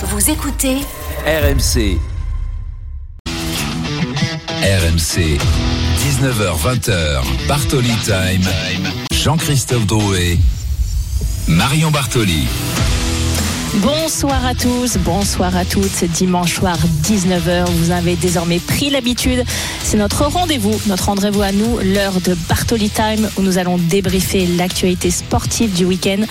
Vous écoutez RMC. RMC. 19h20h. Bartoli Time. Jean-Christophe Drouet. Marion Bartoli. Bonsoir à tous, bonsoir à toutes. Dimanche soir, 19h, vous avez désormais pris l'habitude. C'est notre rendez-vous, notre rendez-vous à nous, l'heure de Bartoli Time, où nous allons débriefer l'actualité sportive du week-end.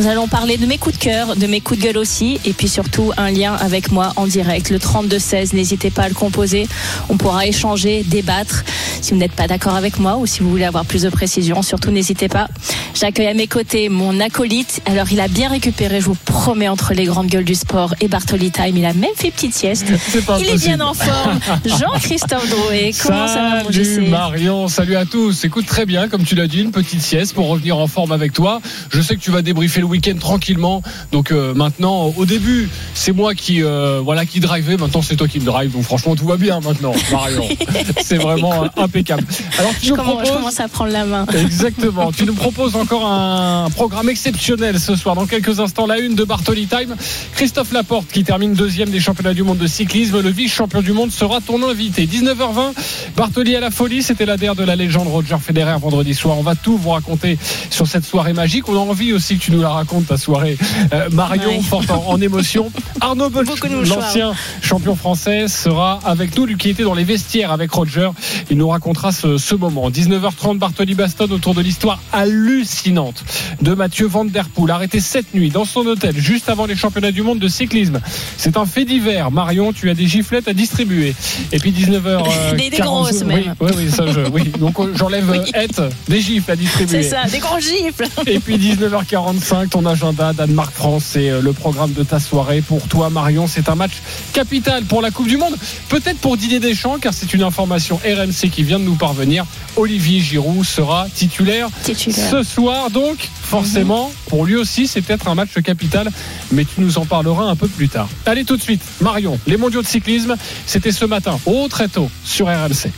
Nous allons parler de mes coups de cœur, de mes coups de gueule aussi, et puis surtout un lien avec moi en direct, le 32-16. N'hésitez pas à le composer. On pourra échanger, débattre. Si vous n'êtes pas d'accord avec moi ou si vous voulez avoir plus de précision, surtout n'hésitez pas. J'accueille à mes côtés mon acolyte. Alors, il a bien récupéré, je vous promets, entre les grandes gueules du sport et Bartoli Time. Il a même fait petite sieste. il est bien en forme. Jean-Christophe Drouet, comment ça va, mon Salut Marion, salut à tous. Écoute très bien, comme tu l'as dit, une petite sieste pour revenir en forme avec toi. Je sais que tu vas débriefer le week-end tranquillement. Donc euh, maintenant, au début, c'est moi qui euh, voilà qui drivais. Maintenant, c'est toi qui me drive. Donc franchement, tout va bien maintenant, Marion. c'est vraiment impeccable. Alors tu je, nous commence, proposes... je commence à prendre la main. Exactement. tu nous proposes encore un programme exceptionnel ce soir. Dans quelques instants, la une de Bartoli Time. Christophe Laporte qui termine deuxième des championnats du monde de cyclisme. Le vice-champion du monde sera ton invité. 19h20, Bartoli à la folie. C'était l'adhère de la légende Roger Federer vendredi soir. On va tout vous raconter sur cette soirée magique. On a envie aussi que tu nous la racontes, ta soirée. Euh, Marion, forte en, en, émotion. Arnaud Bolch, l'ancien champion français, sera avec nous, lui qui était dans les vestiaires avec Roger. Il nous racontera ce, ce moment. 19h30, Bartoli Baston autour de l'histoire hallucinante de Mathieu Van Der Poel, arrêté cette nuit dans son hôtel juste avant les championnats du monde de cyclisme. C'est un fait divers. Marion, tu as des giflettes à distribuer. Et puis 19h. Euh, des, des grosses oui, même. Oui, oui, ça, je, oui. Donc j'enlève Oui. euh, des gifles à distribuer. C'est ça, des gros gifles. Et puis 19h45, ton agenda Danemark-France, c'est euh, le programme de ta soirée. Pour toi, Marion, c'est un match capital pour la Coupe du Monde. Peut-être pour Didier Deschamps, car c'est une information RMC qui vient de nous parvenir. Olivier Giroud sera titulaire, Titulaire. ce soir. Donc, forcément, pour lui aussi, c'est peut-être un match capital. Mais tu nous en parleras un peu plus tard. Allez, tout de suite, Marion, les mondiaux de cyclisme, c'était ce matin, au très tôt, sur RMC.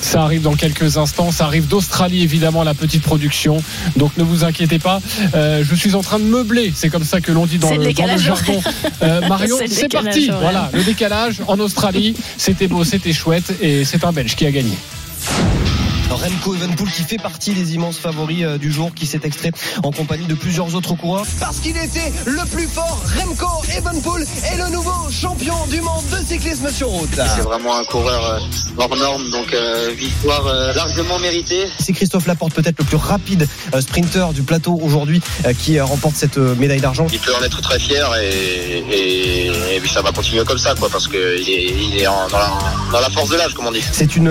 Ça arrive dans quelques instants. Ça arrive d'Australie, évidemment, la petite production. Donc ne vous inquiétez pas. Euh, je suis en train de meubler. C'est comme ça que l'on dit dans le, le dans le jargon. Euh, Marion, C'est parti. Voilà, le décalage en Australie. C'était beau, c'était chouette. Et c'est un Belge qui a gagné. Remco Evenpool qui fait partie des immenses favoris euh, du jour, qui s'est extrait en compagnie de plusieurs autres coureurs. Parce qu'il était le plus fort, Remco Evenpool est le nouveau champion du monde de cyclisme sur route. C'est vraiment un coureur euh, hors norme, donc euh, victoire euh, largement méritée. C'est Christophe Laporte, peut-être le plus rapide sprinter du plateau aujourd'hui, qui remporte cette médaille d'argent. Il peut en être très fier et, et, et puis ça va continuer comme ça, quoi, parce qu'il est, il est en- dans, la, dans la force de l'âge, comme on dit. C'est une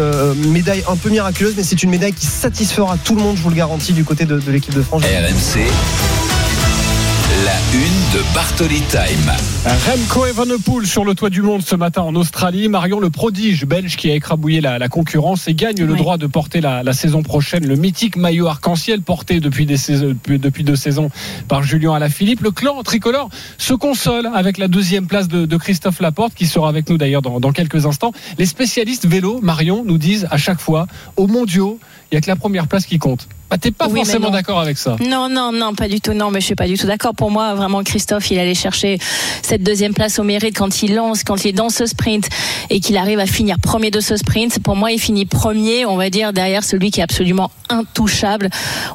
médaille un peu miraculeuse, mais c'est une médaille qui satisfera tout le monde, je vous le garantis, du côté de, l'équipe de France. RMC. La une de Bartoli Time. Remco Evenepoel sur le toit du monde ce matin en Australie. Marion, le prodige belge qui a écrabouillé la, la concurrence et gagne le droit de porter la, la saison prochaine le mythique maillot arc-en-ciel porté depuis, des saisons- depuis, depuis deux saisons par Julien Alaphilippe. Le clan tricolore se console avec la deuxième place de, de Christophe Laporte qui sera avec nous d'ailleurs dans, dans quelques instants. Les spécialistes vélo, Marion, nous disent à chaque fois, aux mondiaux, il n'y a que la première place qui compte. Bah, T'es pas Oui, forcément d'accord avec ça. Non, non, non, pas du tout. Non, mais je suis pas du tout d'accord. Pour moi, vraiment, Christophe, il allait chercher cette deuxième place au mérite quand il lance, quand il est dans ce sprint et qu'il arrive à finir premier de ce sprint. Pour moi, il finit premier, on va dire, derrière celui qui est absolument intouchable.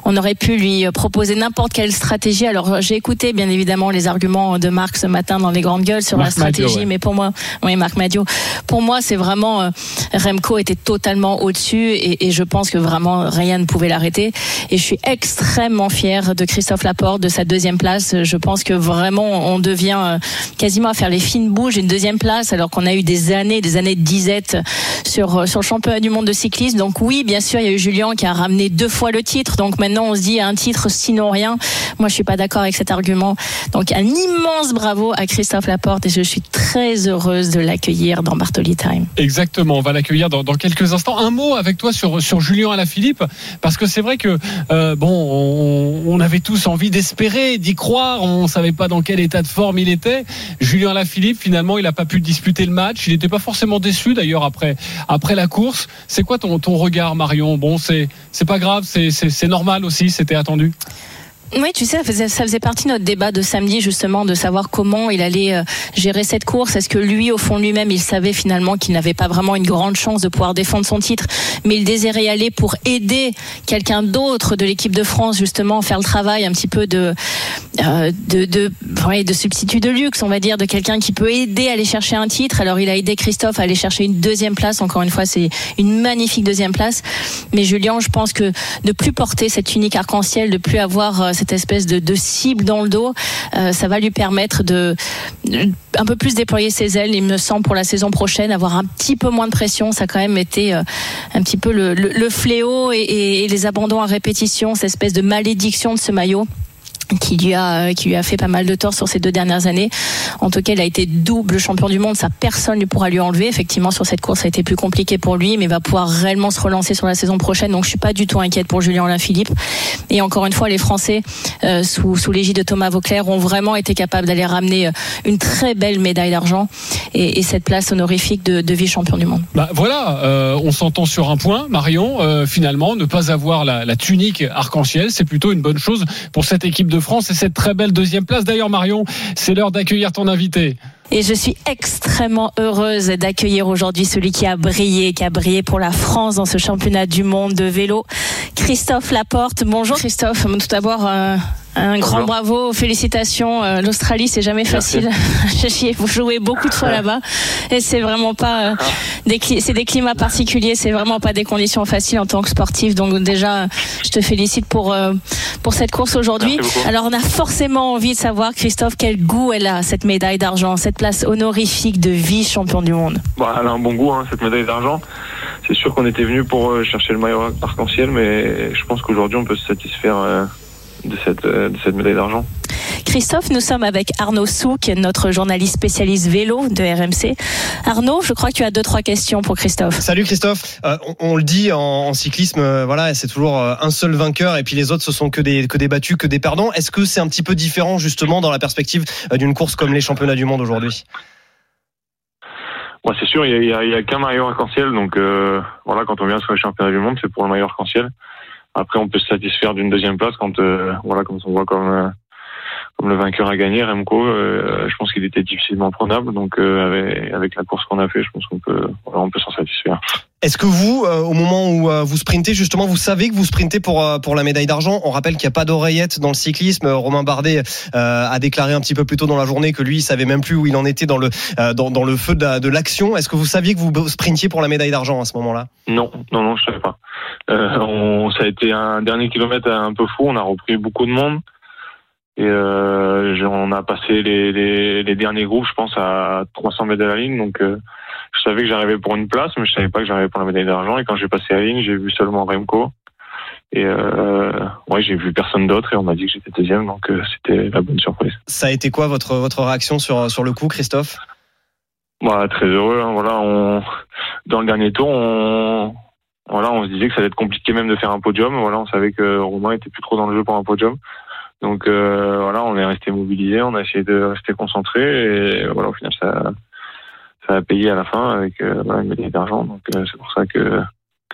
On aurait pu lui proposer n'importe quelle stratégie. Alors, j'ai écouté, bien évidemment, les arguments de Marc ce matin dans les grandes gueules sur Marc la stratégie, Madio, ouais. mais pour moi, oui, Marc Madio, pour moi, c'est vraiment, euh, Remco était totalement au-dessus et, et je pense que vraiment rien ne pouvait l'arrêter. Et je suis extrêmement fier de Christophe Laporte, de sa deuxième place. Je pense que vraiment, on devient euh, quasiment à faire les fines bouges une deuxième place, alors qu'on a eu des années, des années de disette sur, euh, sur le championnat du monde de cyclisme. Donc oui, bien sûr, il y a eu Julien qui a ramené deux fois le titre. Donc maintenant, on se dit un titre, sinon rien. Moi, je suis pas d'accord avec cet argument. Donc un immense bravo à Christophe Laporte et je suis très heureuse de l'accueillir dans Bartoli Time. Exactement, on va l'accueillir dans, dans quelques instants. Un mot avec toi sur, sur Julien Alaphilippe, parce que c'est vrai que euh, bon, on, on avait tous envie d'espérer, d'y croire, on savait pas dans quel état de forme il était. Julien Alaphilippe, finalement, il n'a pas pu disputer le match. Il n'était pas forcément déçu d'ailleurs après, après la course. C'est quoi ton, ton regard, Marion? Bon, c'est pas grave, c'est normal aussi, c'était attendu. Oui, tu sais, ça faisait, ça faisait partie de notre débat de samedi, justement, de savoir comment il allait euh, gérer cette course. Est-ce que lui, au fond lui-même, il savait finalement qu'il n'avait pas vraiment une grande chance de pouvoir défendre son titre, mais il désirait y aller pour aider quelqu'un d'autre de l'équipe de France, justement, faire le travail un petit peu de, euh, de, de, ouais, de substitut de luxe, on va dire, de quelqu'un qui peut aider à aller chercher un titre. Alors, il a aidé Christophe à aller chercher une deuxième place. Encore une fois, c'est une magnifique deuxième place. Mais Julien, je pense que de plus porter cette unique arc-en-ciel, de plus avoir euh, cette espèce de, cible dans le dos, euh, ça va lui permettre de un peu plus déployer ses ailes. Il me semble pour la saison prochaine avoir un petit peu moins de pression. Ça a quand même été euh, un petit peu le, fléau et, et, et les abandons à répétition, cette espèce de malédiction de ce maillot qui lui a qui lui a fait pas mal de tort sur ces deux dernières années. En tout cas, il a été double champion du monde, ça personne ne pourra lui enlever. Effectivement, sur cette course, ça a été plus compliqué pour lui, mais il va pouvoir réellement se relancer sur la saison prochaine. Donc, je suis pas du tout inquiète pour Julien Alain Philippe. Et encore une fois, les Français euh, sous sous l'égide de Thomas Vauclair ont vraiment été capables d'aller ramener euh, une très belle médaille d'argent et, et, cette place honorifique de, vice-champion du monde. Bah voilà, euh, on s'entend sur un point, Marion. Finalement, ne pas avoir la tunique arc-en-ciel, c'est plutôt une bonne chose pour cette équipe de France et cette très belle deuxième place. D'ailleurs, Marion, c'est l'heure d'accueillir ton invité. Et je suis extrêmement heureuse d'accueillir aujourd'hui celui qui a brillé, qui a brillé pour la France dans ce championnat du monde de vélo, Christophe Laporte. Bonjour Christophe. Tout d'abord, euh, un Bonjour. grand bravo, félicitations. Euh, L'Australie, c'est jamais facile. Vous jouez beaucoup de fois là-bas et c'est vraiment pas euh, des c'est des climats particuliers, c'est vraiment pas des conditions faciles en tant que sportif. Donc déjà, je te félicite pour euh, pour cette course aujourd'hui. Alors on a forcément envie de savoir, Christophe, quel goût elle a cette médaille d'argent, cette place honorifique de vice-champion du monde. Bah, elle a un bon goût, hein, cette médaille d'argent. C'est sûr qu'on était venu pour chercher le maillot arc-en-ciel, mais je pense qu'aujourd'hui on peut se satisfaire euh, de cette, euh, de cette médaille d'argent. Christophe, nous sommes avec Arnaud Souk, notre journaliste spécialiste vélo de RMC. Arnaud, je crois que tu as deux trois questions pour Christophe. Salut Christophe. Euh, on, on, le dit en, en cyclisme, euh, voilà, c'est toujours un seul vainqueur et puis les autres ce sont que des que des battus, que des perdants. Est-ce que c'est un petit peu différent justement dans la perspective d'une course comme les championnats du monde aujourd'hui? Ouais, c'est sûr, il y a, qu'un maillot arc-en-ciel, donc euh, voilà, quand on vient sur les championnats du monde, c'est pour le maillot arc-en-ciel. Après, on peut se satisfaire d'une deuxième place quand, euh, voilà, comme on voit comme comme le vainqueur a gagné, Remco, euh, je pense qu'il était difficilement prenable. Donc euh, avec, avec, la course qu'on a fait, je pense qu'on peut, on peut s'en satisfaire. Est-ce que vous, euh, au moment où vous sprintez, justement, vous savez que vous sprintez pour pour la médaille d'argent? On rappelle qu'il n'y a pas d'oreillette dans le cyclisme. Romain Bardet a déclaré un petit peu plus tôt dans la journée que lui, il savait même plus où il en était dans le dans, dans le feu de, l'action. Est-ce que vous saviez que vous sprintiez pour la médaille d'argent à ce moment-là? Non, non, non, je savais pas. On, ça a été un dernier kilomètre un peu fou. On a repris beaucoup de monde. Et euh, on a passé les, les, les, derniers groupes, je pense, à 300 mètres de la ligne. Donc, euh, je savais que j'arrivais pour une place, mais je savais pas que j'arrivais pour la médaille d'argent. Et quand j'ai passé la ligne, j'ai vu seulement Remco. Et euh, ouais, j'ai vu personne d'autre et on m'a dit que j'étais deuxième, donc c'était la bonne surprise. Ça a été quoi votre votre réaction sur sur le coup, Christophe? Bah, très heureux. Hein, voilà, on dans le dernier tour, on voilà, on se disait que ça allait être compliqué même de faire un podium. Voilà, on savait que Romain était plus trop dans le jeu pour un podium. Donc euh, voilà, on est resté mobilisé, on a essayé de rester concentré et voilà, au final ça a payé à la fin avec euh, voilà, médaille d'argent. Donc euh, c'est pour ça que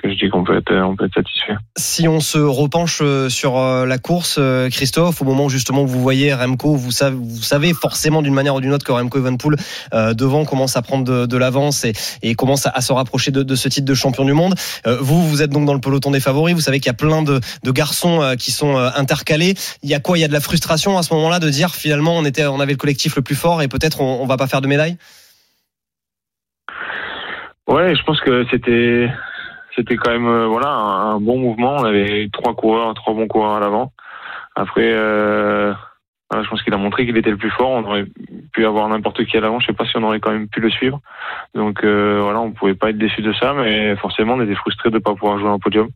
que je dis qu'on peut être on peut être satisfait. Si on se repenche euh, sur euh, la course, euh, Christophe, au moment où justement vous voyez Remco, vous savez, vous savez forcément d'une manière ou d'une autre que Remco Evenpool euh, devant commence à prendre de, de l'avance et, et, commence à, à, se rapprocher de, de, ce titre de champion du monde. Euh, vous, vous êtes donc dans le peloton des favoris. Vous savez qu'il y a plein de, de garçons qui sont intercalés. Il y a quoi? Il y a de la frustration à ce moment-là de dire finalement on était, on avait le collectif le plus fort et peut-être on, on va pas faire de médaille? Ouais, je pense que c'était c'était quand même euh, voilà un, bon mouvement. On avait trois coureurs, trois bons coureurs à l'avant. Après, euh, je pense qu'il a montré qu'il était le plus fort. On aurait pu avoir n'importe qui à l'avant. Je sais pas si on aurait quand même pu le suivre. Donc euh, voilà, on pouvait pas être déçu de ça, mais forcément on était frustré de pas pouvoir jouer un podium.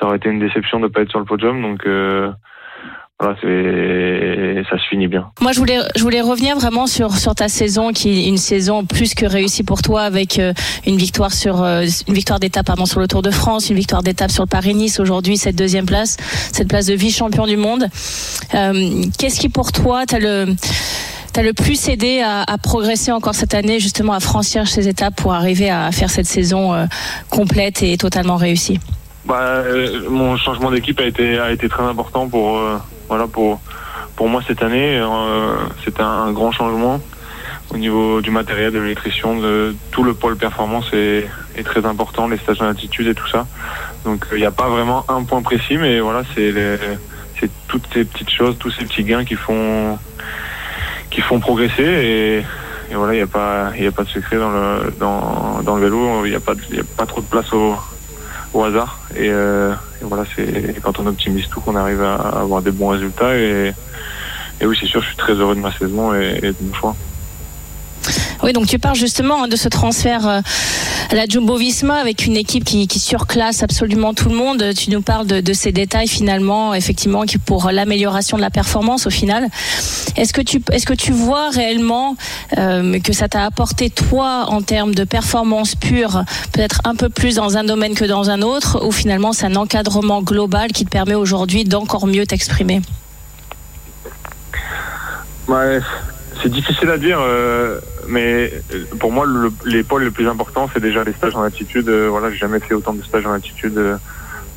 Ça aurait été une déception de pas être sur le podium. Donc voilà, ça se finit bien. Moi, je voulais, je voulais revenir vraiment sur, sur ta saison, qui est une saison plus que réussie pour toi, avec euh, une victoire sur euh, une victoire d'étape pardon sur le Tour de France, une victoire d'étape sur le Paris-Nice. Aujourd'hui, cette deuxième place, cette place de vice-champion du monde. Euh, Qu'est-ce qui pour toi, t'as le t'as le plus aidé à, à, progresser encore cette année, justement à franchir ces étapes pour arriver à faire cette saison complète et totalement réussie? Bah, Mon changement d'équipe a été, a été très important pour voilà pour pour moi cette année, euh, c'est un, grand changement au niveau du matériel, de l'électricien, de tout le pôle performance est, très important, les stations d'altitude et tout ça. Donc il n'y a pas vraiment un point précis, mais voilà, c'est toutes ces petites choses, tous ces petits gains qui font qui font progresser et, voilà, il n'y a pas il a pas de secret dans le dans, le vélo, il n'y a pas a pas trop de place au au hasard et, euh, voilà, c'est quand on optimise tout qu'on arrive à avoir des bons résultats et et oui, c'est sûr, je suis très heureux de ma saison et, et de mon choix. Oui, donc tu parles justement hein, de ce transfert euh, la Jumbo Visma avec une équipe qui, surclasse absolument tout le monde. Tu nous parles de, ces détails finalement, effectivement, pour l'amélioration de la performance au final. Est-ce que tu est-ce que tu vois réellement euh, que ça t'a apporté toi en termes de performance pure, peut-être un peu plus dans un domaine que dans un autre, ou finalement c'est un encadrement global qui te permet aujourd'hui d'encore mieux t'exprimer? Ouais, c'est difficile à dire, euh, mais euh, pour moi, le, les pôles les plus importants, c'est déjà les stages en altitude. Euh, voilà, j'ai jamais fait autant de stages en altitude euh,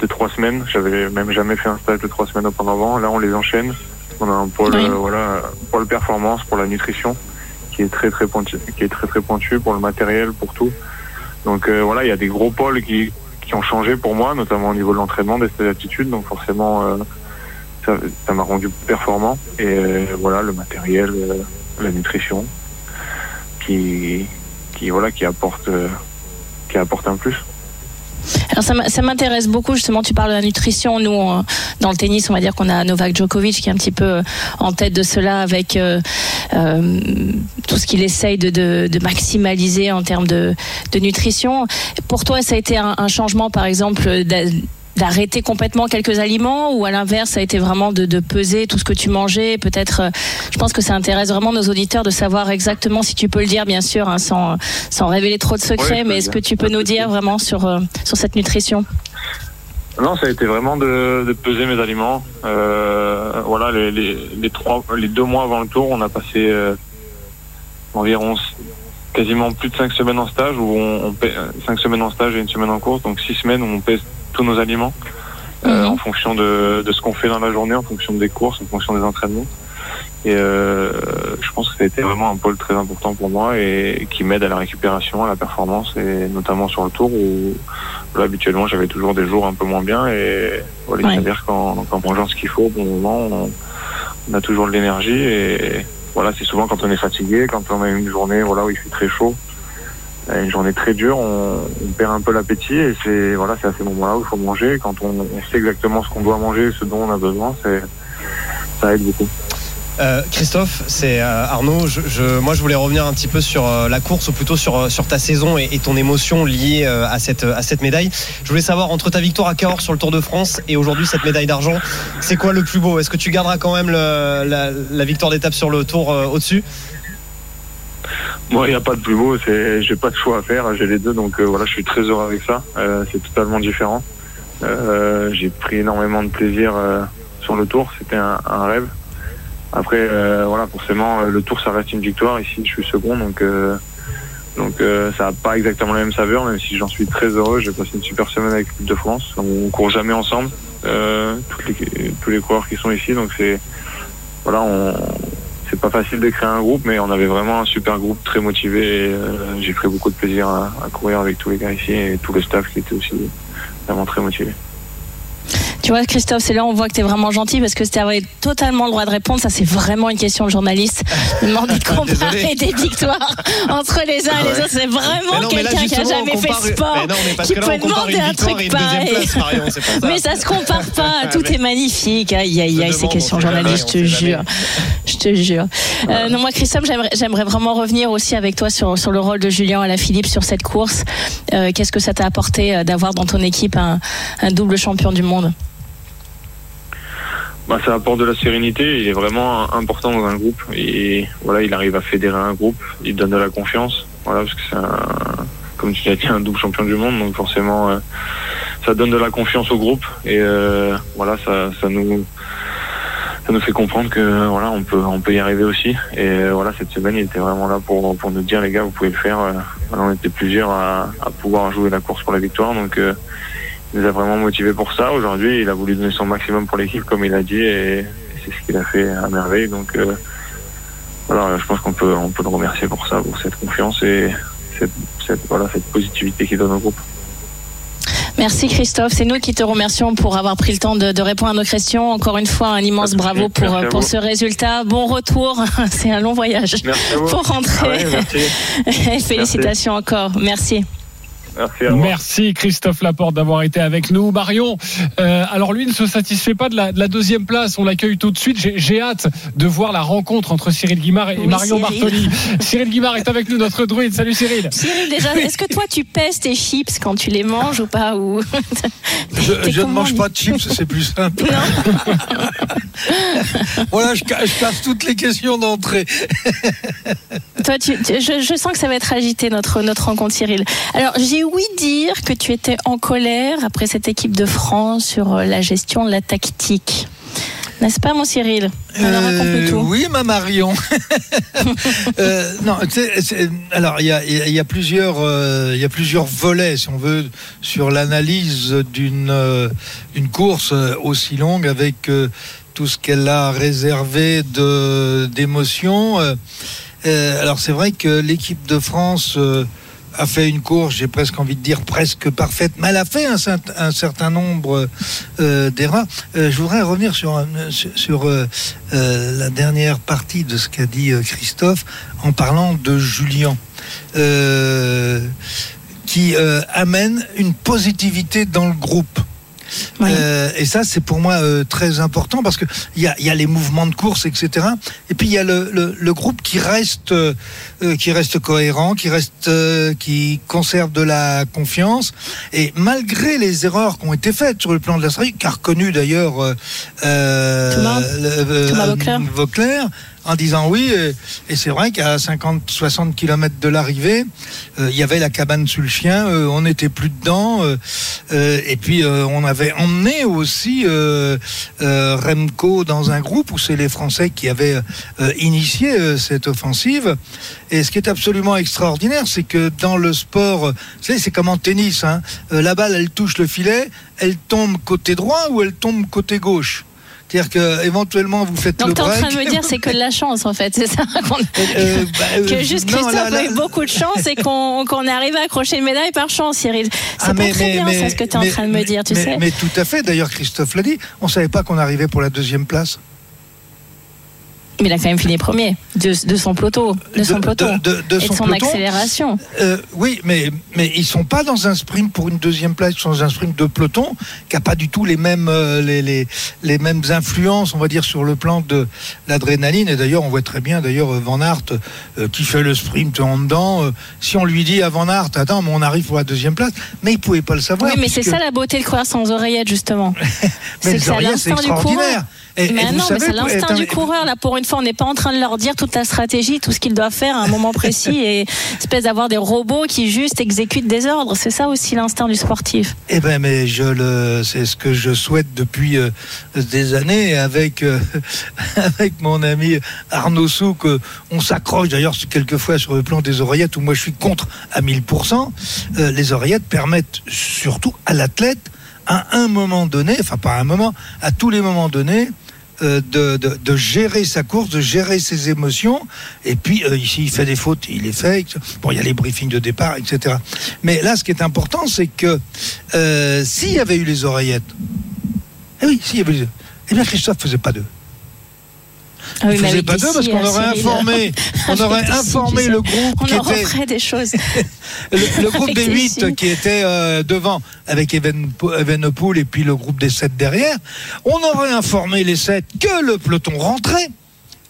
de trois semaines. J'avais même jamais fait un stage de trois semaines auparavant. Là, on les enchaîne. On a un pôle, Oui. voilà, pôle performance pour la nutrition, qui est très très pointu, qui est très très pointu pour le matériel, pour tout. Donc euh, voilà, il y a des gros pôles qui qui ont changé pour moi, notamment au niveau de l'entraînement, des stages d'altitude. Donc forcément. euh, ça m'a rendu performant et euh, voilà le matériel la nutrition qui voilà qui apporte euh, qui apporte un plus Alors ça m'intéresse beaucoup justement. Tu parles de la nutrition. Nous, dans le tennis, on va dire qu'on a Novak Djokovic qui est un petit peu en tête de cela avec euh, euh, tout ce qu'il essaye de, maximaliser en termes de, nutrition. Pour toi, ça a été un, changement, par exemple, d'arrêter complètement quelques aliments ou à l'inverse, ça a été vraiment de, de peser tout ce que tu mangeais? Peut-être, euh, je pense que ça intéresse vraiment nos auditeurs de savoir exactement, si tu peux le dire, bien sûr, hein, sans, sans révéler trop de secrets. mais est-ce que tu peux nous dire vraiment sur euh, sur cette nutrition? non ça a été vraiment de, de peser mes aliments euh, voilà les, les, les trois les deux mois avant le tour on a passé euh, environ quasiment plus de cinq semaines en stage où on, on paie, euh, cinq semaines en stage et une semaine en course donc six semaines où on pèse tous nos aliments euh, Mhm. en fonction de, de ce qu'on fait dans la journée en fonction des courses en fonction des entraînements et euh, je pense que ça a été vraiment un pôle très important pour moi et qui m'aide à la récupération à la performance et notamment sur le tour où Là, habituellement, j'avais toujours des jours un peu moins bien et voilà, Ouais. c'est-à-dire qu'en mangeant ce qu'il faut au bon moment, on, on a toujours de l'énergie et voilà, c'est souvent quand on est fatigué, quand on a une journée voilà où il fait très chaud, euh, une journée très dure, on, perd un peu l'appétit et c'est voilà, à ces moments-là où il faut manger. Quand on, on sait exactement ce qu'on doit manger, ce dont on a besoin, ça aide beaucoup. Euh, Christophe, c'est euh, Arnaud. Je, moi, je voulais revenir un petit peu sur euh, la course, ou plutôt sur, euh, ta saison et, ton émotion liée à, cette, médaille. Je voulais savoir, entre ta victoire à Cahors sur le Tour de France et aujourd'hui cette médaille d'argent, c'est quoi le plus beau? Est-ce que tu garderas quand même la, victoire d'étape sur le Tour au-dessus? Moi, il n'y a pas de plus beau, j'ai pas de choix à faire, j'ai les deux, donc voilà, je suis très heureux avec ça. C'est totalement différent. J'ai pris énormément de plaisir sur le tour, c'était un rêve. Après, euh, voilà, forcément, euh, le tour, ça reste une victoire. Ici, je suis second, donc euh, donc ça n'a pas exactement la même saveur, même si j'en suis très heureux. J'ai passé une super semaine avec l'équipe de France. On court jamais ensemble, tous les coureurs qui sont ici, donc c'est voilà, c'est pas facile de créer un groupe, mais on avait vraiment un super groupe très motivé. J'ai pris beaucoup de plaisir à, à courir avec tous les gars ici et tout le staff qui était aussi vraiment très motivé. Tu vois, Christophe, c'est là où on voit que tu es vraiment gentil parce que tu avais totalement le droit de répondre. Ça, c'est vraiment une question de journaliste. Demander de comparer des victoires entre les uns et les autres, c'est vraiment quelqu'un qui a jamais fait sport. Mais non, qui peut demander un truc pareil. place, Marion, ça. Mais ça se compare pas. Tout Mais- est magnifique. Aïe, aïe, aïe, ces questions journalistes, je te jure. Je te jure. Euh, non, moi, Christophe, j'aimerais, vraiment revenir aussi avec toi sur, sur le rôle de Julien à la Philippe sur cette course. Euh, qu'est-ce que ça t'a apporté euh, d'avoir dans ton équipe un, un double champion du monde? Bah, ça apporte de la sérénité. Il est vraiment important dans un groupe et voilà, il arrive à fédérer un groupe. Il donne de la confiance. Voilà, parce que c'est un, comme tu l'as dit, un double champion du monde, donc forcément, euh, ça donne de la confiance au groupe et euh, voilà, ça, ça nous ça nous fait comprendre que voilà, on peut on peut y arriver aussi. Et euh, voilà, cette semaine, il était vraiment là pour pour nous dire les gars, vous pouvez le faire. Euh, Voilà, on était plusieurs à, à pouvoir jouer la course pour la victoire, donc. Il nous a vraiment motivé pour ça. Aujourd'hui, il a voulu donner son maximum pour l'équipe, comme il a dit, et c'est ce qu'il a fait à merveille. Donc euh, voilà, je pense qu'on peut, on peut le remercier pour ça, pour cette confiance et cette, cette, voilà, cette positivité qu'il donne au groupe. Merci Christophe, c'est nous qui te remercions pour avoir pris le temps de, de répondre à nos questions. Encore une fois, un immense bravo pour, pour ce résultat. Bon retour, c'est un long voyage Merci pour Ah rentrer. ouais, merci. Félicitations encore, merci. Merci à vous. Merci Christophe Laporte d'avoir été avec nous. Marion, euh, alors lui ne se satisfait pas de la, de la deuxième place. On l'accueille tout de suite. J'ai hâte de voir la rencontre entre Cyril Guimard et Oui, Marion Cyril. Bartoli. Cyril Guimard est avec nous, notre druide. Salut Cyril. Cyril, déjà, est-ce que toi tu pèses tes chips quand tu les manges ou pas ou... Je, ne mange pas de chips, c'est plus simple. voilà, je, je casse toutes les questions d'entrée. Toi, tu, tu- je, je sens que ça va être agité notre, notre rencontre, Cyril. Alors, j'ai ouï dire que tu étais en colère après cette équipe de France sur euh, la gestion de la tactique. N'est-ce pas, mon Cyril? Euh, tout. oui, ma Marion. Euh, non, alors il y a, il y a plusieurs, euh, il y a plusieurs volets, si on veut, sur l'analyse d'une d'une course aussi longue avec tout ce qu'elle a réservé de d'émotions. Euh, alors c'est vrai que l'équipe de France. euh, a fait une course, j'ai presque envie de dire presque parfaite, mais elle a fait un, cer- un certain nombre euh, d'erreurs. Je voudrais revenir sur, sur, la dernière partie de ce qu'a dit Christophe en parlant de Julien, qui amène une positivité dans le groupe. Oui. Euh, et ça, c'est pour moi euh, très important parce que il y a, y a les mouvements de course, etc. Et puis il y a le, le, le groupe qui reste, euh, qui reste cohérent, qui reste, euh, qui conserve de la confiance. Et malgré les erreurs qui ont été faites sur le plan de la stratégie, qu'a reconnu d'ailleurs euh, euh, Thomas. euh, Thomas Vauclair. En disant oui. Et, c'est vrai qu'à 50-60 km de l'arrivée, euh, il y avait la cabane sous le chien, euh, on n'était plus dedans. euh, et puis on avait emmené aussi Remco dans un groupe où c'est les Français qui avaient initié cette offensive. Et ce qui est absolument extraordinaire, c'est que dans le sport, c'est comme en tennis. hein, la balle, elle touche le filet, elle tombe côté droit ou elle tombe côté gauche. C'est-à-dire que éventuellement vous faites Donc, le tu es en train break. de me dire c'est que de la chance, en fait, c'est ça qu'on- Euh, bah, euh, Que juste non, Christophe là, là- a eu beaucoup de chance et qu'on est arrivé à accrocher une médaille par chance, Cyril. C'est Ah, pas mais- très mais- bien, mais- ça, ce que tu es en train de me dire, tu mais- sais. Mais tout à fait. D'ailleurs, Christophe l'a dit. On savait pas qu'on arrivait pour la deuxième place. Mais il a quand même fini premier de, de son peloton, de son peloton. de- de et de son peloton. accélération. Euh, oui, mais mais ils sont pas dans un sprint pour une deuxième place. Ils sont dans un sprint de peloton qui a pas du tout les mêmes euh, les, les les mêmes influences, on va dire, sur le plan de l'adrénaline. Et d'ailleurs, on voit très bien d'ailleurs euh, Van Aert euh, qui fait le sprint en dedans. euh, si on lui dit à Van Aert, attends, mais on arrive pour la deuxième place, mais il pouvait pas le savoir. Oui, mais c'est ça la beauté de courir sans oreillette, justement. Mais c'est que c'est à l'instinct du coureur. Et- mais non, mais c'est l'instinct du coureur. Là, pour une fois, on n'est pas en train de leur dire toute la stratégie, tout ce qu'ils doivent faire à un moment précis et espèce d'avoir des robots qui juste exécutent des ordres. C'est ça aussi l'instinct du sportif. Eh ben, mais je le, c'est ce que je souhaite depuis euh, des années avec euh, avec mon ami Arnaud Souk. euh, on s'accroche d'ailleurs quelquefois sur le plan des oreillettes où moi je suis contre à 1000%. Euh, les oreillettes permettent surtout à l'athlète à un moment donné, enfin pas à un moment, à tous les moments donnés. Euh, de, gérer sa course, de gérer ses émotions. Et puis, euh, ici, fait des fautes, il les fait. Bon, il y a les briefings de départ, etc. Mais là, ce qui est important, c'est que euh, s'il y avait eu les oreillettes, eh oui, s'il avait eu, eh bien, Christophe faisait pas deux. Ah oui, mais faisait pas deux parce qu'on aurait informé, on aurait informé le groupe On qui était des choses. le, le groupe des des 8 si. qui était euh, devant avec Even- Evenepoel et puis le groupe des 7 derrière, on aurait informé les 7 que le peloton rentrait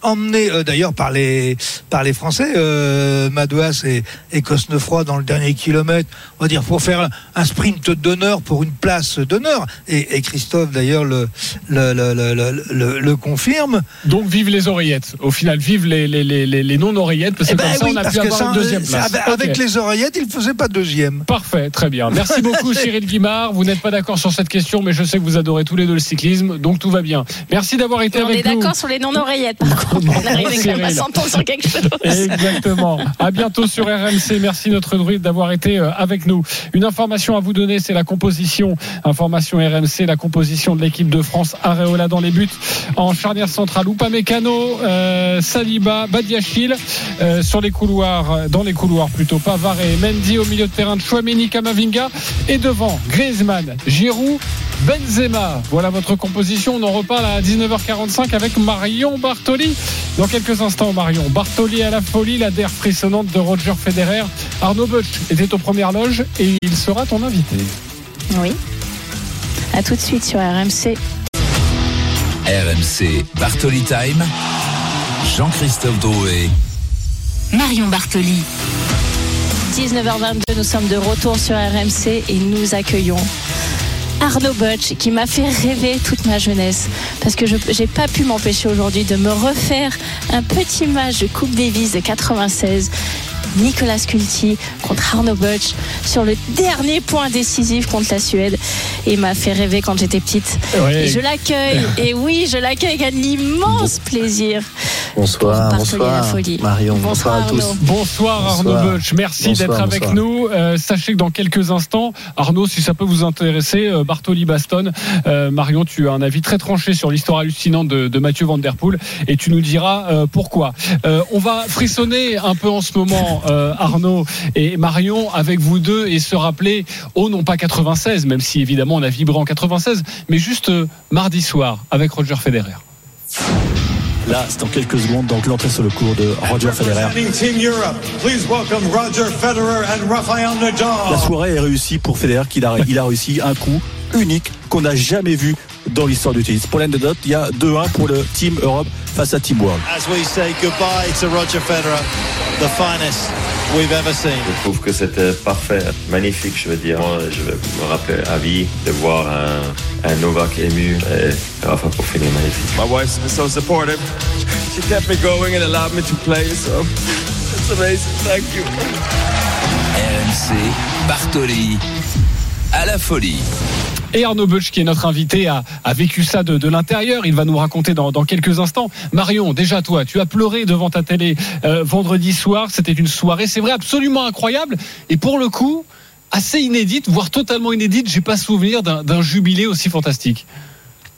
emmené euh, d'ailleurs par les par les Français euh, Madouas et, et Cosnefroy dans le dernier kilomètre on va dire pour faire un sprint d'honneur pour une place d'honneur et, et Christophe d'ailleurs le le, le, le, le- le- le confirme Donc vive les oreillettes. Au final, vive les, les, les, les- les non-oreillettes, parce que Eh ben comme ça, oui, on a pu avoir ça, une deuxième euh, place. avec, avec les oreillettes il faisait pas deuxième Parfait, très bien. Merci beaucoup Cyril Guimard. Vous n'êtes pas d'accord sur cette question, mais je sais que vous adorez tous les deux le cyclisme, donc tout va bien. Merci d'avoir été On est avec nous. d'accord sur les non-oreillettes, par contre. Exactement. On quand même à s'entendre sur quelque chose. Exactement. À bientôt sur RMC. Merci notre druide d'avoir été euh, avec nous. Une information à vous donner, c'est la composition. Information RMC, la composition de l'équipe de France. Areola dans les buts en charnière centrale. Upamecano, euh, Saliba, Badiachil euh, sur les couloirs, dans les couloirs plutôt. Pavard et Mendy au milieu de terrain de Chouameni, Kamavinga et devant Griezmann, Giroud, Benzema. Voilà votre composition. On en reparle à 19h45 avec Marion Bartoli. Dans quelques instants, Marion. Bartoli à la folie, la der frissonnante de Roger Federer. Arnaud Butch était aux premières loges et il sera ton invité. Oui. À tout de suite sur RMC. RMC Bartoli Time. Jean-Christophe Drouet. Marion Bartoli. 19h22, nous sommes de retour sur RMC et nous accueillons Arnaud Butch qui m'a fait rêver toute ma jeunesse parce que je n'ai pas pu m'empêcher aujourd'hui de me refaire un petit match de Coupe Davis de 96. Nicolas Sculti contre Arnaud Butch sur le dernier point décisif contre la Suède et il m'a fait rêver quand j'étais petite. Ouais. Et je l'accueille et oui, je l'accueille avec un immense plaisir. Bonsoir, bonsoir folie. Marion, Bonsoir, bonsoir, à tous. Arnaud. Bonsoir, Arnaud Bonsoir. Butch. Merci d'être avec bonsoir. nous. Euh, sachez que dans quelques instants, Arnaud, si ça peut vous intéresser, euh, Bartoli Baston, euh, Marion, tu as un avis très tranché sur l'histoire hallucinante de, de Mathieu Van Der Poel et tu nous diras euh, pourquoi. Euh, on va frissonner un peu en ce moment, euh, Arnaud et Marion, avec vous deux et se rappeler, oh non pas 96, même si évidemment on a vibré en 96, mais juste euh, mardi soir avec Roger Federer. Là, c'est dans quelques secondes, donc l'entrée sur le cours de Roger Federer. Representing Team Europe, please welcome Roger Federer and Rafael Nadal. La soirée est réussie pour Federer, qu'il a, il a réussi un coup unique qu'on n'a jamais vu dans l'histoire du tennis. Pour l'anecdote, il y a 2-1 pour le Team Europe face à Team World. As we say goodbye to Roger Federer, the finest we've ever seen. Je trouve que c'était parfait, magnifique, je veux dire. Moi, je vais me rappeler à vie de voir un, un Novak ému et Rafa pour finir magnifique. My wife's been so supportive. She kept me going and allowed me to play, so it's amazing. Thank you. RMC Bartoli à la folie. Et Arnaud Butch, qui est notre invité, a, vécu ça de, l'intérieur. Il va nous raconter dans, quelques instants. Marion, déjà toi, tu as pleuré devant ta télé euh, vendredi soir. C'était une soirée, c'est vrai, absolument incroyable. Et pour le coup, assez inédite, voire totalement inédite. J'ai pas souvenir d'un jubilé aussi fantastique.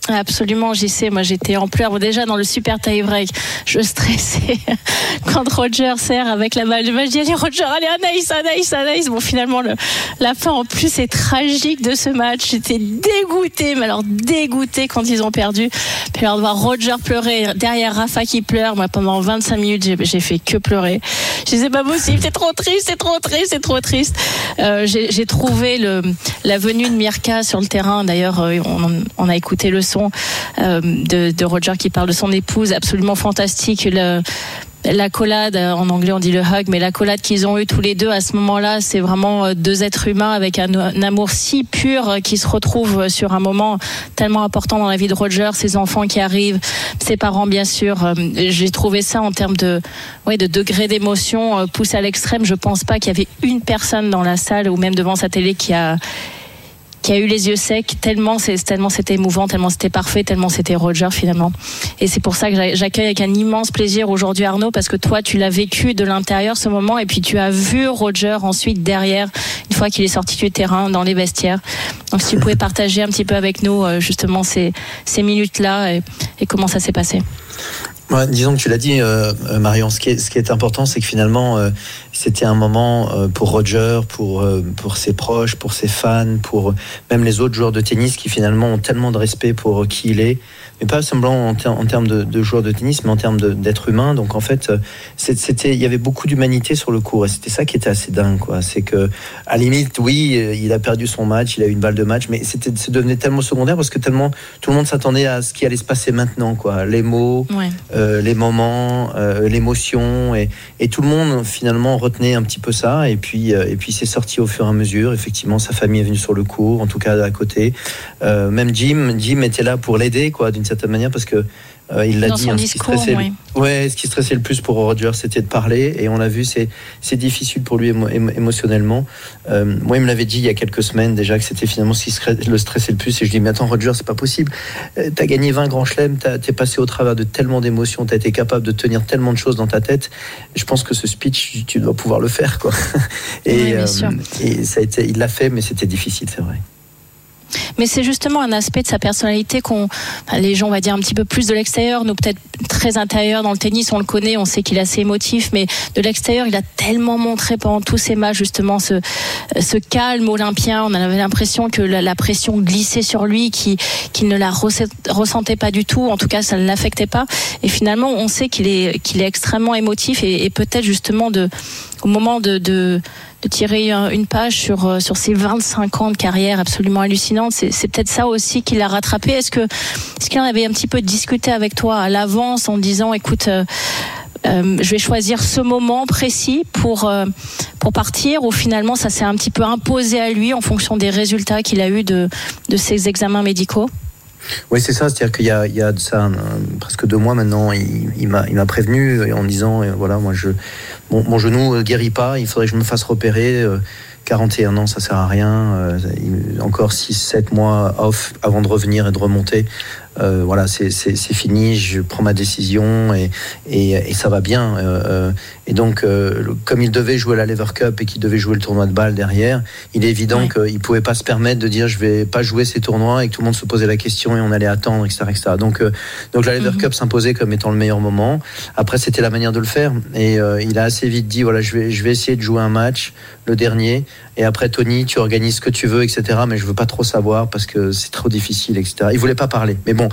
Absolument, j'y sais. Moi, j'étais en pleurs. Déjà, dans le super tie-break, je stressais quand Roger sert avec la balle. Je dis, allez, Roger, allez, Anaïs, Anaïs, Anaïs. Bon, finalement, le, la fin, en plus, est tragique de ce match. J'étais dégoûtée, mais alors dégoûtée quand ils ont perdu. Puis alors, de voir Roger pleurer, derrière Rafa qui pleure. Moi, pendant 25 minutes, j'ai- fait que pleurer. Je disais, pas possible, c'est trop triste, c'est trop triste, c'est trop triste. Euh, j'ai trouvé la venue de Mirka sur le terrain. D'ailleurs, euh, on a écouté le son euh, de, Roger qui parle de son épouse, absolument fantastique. Le, L'accolade, euh, en anglais on dit le hug, mais l'accolade qu'ils ont eu tous les deux à ce moment-là, c'est vraiment euh, deux êtres humains avec un, amour si pur qui se retrouvent sur un moment tellement important dans la vie de Roger, ses enfants qui arrivent, ses parents bien sûr. J'ai trouvé ça en termes de, de degré d'émotion poussé à l'extrême. Je pense pas qu'il y avait une personne dans la salle ou même devant sa télé qui a qui a eu les yeux secs tellement c'est tellement c'était émouvant tellement c'était parfait tellement c'était Roger finalement et c'est pour ça que j'a- j'accueille avec un immense plaisir aujourd'hui Arnaud parce que toi tu l'as vécu de l'intérieur ce moment et puis tu as vu Roger ensuite derrière une fois qu'il est sorti du terrain dans les vestiaires donc si tu pouvais partager un petit peu avec nous euh, justement ces, minutes là et, comment ça s'est passé disons que tu l'as dit, euh, euh, Marion. Ce qui est, important, c'est que finalement, c'était un moment euh, pour Roger, pour euh, pour ses proches, pour ses fans, pour même les autres joueurs de tennis qui finalement ont tellement de respect pour qui il est, mais pas semblant en, ter- en termes de, de joueurs de tennis, mais en termes d'être humain. Donc en fait, euh, c'était, il y avait beaucoup d'humanité sur le court, et c'était ça qui était assez dingue, quoi. C'est que à la limite, oui, euh, il a perdu son match, il a eu une balle de match, mais c'était, ça devenait tellement secondaire parce que tellement tout le monde s'attendait à ce qui allait se passer maintenant, quoi. Les mots ouais. euh, les moments, euh, l'émotion, et, et tout le monde finalement retenait un petit peu ça. Et puis, euh, et puis c'est sorti au fur et à mesure. Effectivement, sa famille est venue sur le cours, en tout cas à côté. Même Jim, Jim était là pour l'aider, quoi, d'une certaine manière, parce que Euh, il l'a dit. hein, ce qui discours, stressait le- oui. Ouais, ce qui stressait le plus pour Roger, c'était de parler. Et on l'a vu, c'est c'est difficile pour lui émo- émo- émotionnellement. Euh, moi, il me l'avait dit il y a quelques semaines déjà que c'était finalement ce qui le stressait le plus. Et je lui dis, mais attends, Roger, c'est pas possible. Euh, T'as gagné 20 grands chelems, t'es passé au travers de tellement d'émotions, t'as été capable de tenir tellement de choses dans ta tête. Je pense que ce speech, tu- dois pouvoir le faire, quoi. Et, Oui, euh, et ça a été, il l'a fait, mais c'était difficile, c'est vrai. Mais c'est justement un aspect de sa personnalité qu'on, les gens, on va dire un petit peu plus de l'extérieur, nous peut-être très intérieur dans le tennis, on le connaît, on sait qu'il est assez émotif, mais de l'extérieur, il a tellement montré pendant tous ces matchs justement ce, calme olympien. On avait l'impression que la, pression glissait sur lui, qu'il ne la resse- ressentait pas du tout. En tout cas, ça ne l'affectait pas. Et finalement, on sait qu'il est, extrêmement émotif et, peut-être justement au moment de, de tirer un- une page sur, euh, sur ses 25 ans de carrière absolument hallucinante. C'est c'est peut-être ça aussi qui l'a rattrapé. Est-ce que est-ce qu'il en avait un petit peu discuté avec toi à l'avance en disant, écoute, euh, euh, je vais choisir ce moment précis pour euh, pour partir ou finalement ça s'est un petit peu imposé à lui en fonction des résultats qu'il a eu de de ses examens médicaux? Oui, c'est ça. C'est-à-dire qu'il y a, il y a de ça un- presque deux mois maintenant, il, il m'a, prévenu en me disant, euh, voilà, moi, je, mon, genou ne guérit pas, il faudrait que je me fasse repérer. euh, 41 ans, ça sert à rien. euh, encore 6-7 mois off avant de revenir et de remonter. Euh, voilà, c'est, fini. Je prends ma décision et, et, et ça va bien. Euh, euh, et donc, euh, comme il devait jouer la Lever Cup et qu'il devait jouer le tournoi de balle derrière, il est évident qu'il pouvait pas se permettre de dire je vais pas jouer ces tournois et que tout le monde se posait la question et on allait attendre, etc. etc. Donc, euh, donc la Lever Cup s'imposait comme étant le meilleur moment. Après, c'était la manière de le faire et euh, il a assez vite dit voilà, je vais, je vais essayer de jouer un match, le dernier, et après Tony, tu organises ce que tu veux, etc. Mais je veux pas trop savoir parce que c'est trop difficile, etc. Il voulait pas parler, mais bon,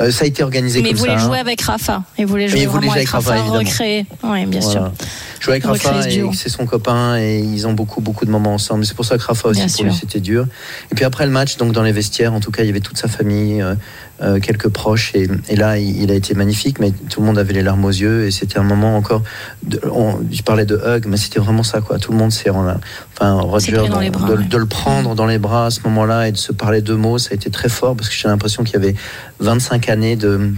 euh, ça a été organisé Mais il comme voulait ça. jouer avec Rafa. Il voulait jouer il voulait jouer avec avec Rafa, Rafa, évidemment. recréer. Oui, bien Voilà. sûr. Jouer avec Rafa, c'est son copain et ils ont beaucoup beaucoup de moments ensemble. C'est pour ça que Rafa aussi Bien pour lui c'était dur. Et puis après le match, donc dans les vestiaires, en tout cas il y avait toute sa famille, euh, euh, quelques proches et, et là il, il a été magnifique. Mais tout le monde avait les larmes aux yeux et c'était un moment encore. De, on, je parlais de hug, mais c'était vraiment ça quoi. Tout le monde s'est enfin Roger dans bras, de, ouais. de le prendre dans les bras à ce moment-là et de se parler deux mots, ça a été très fort parce que j'ai l'impression qu'il y avait 25 années de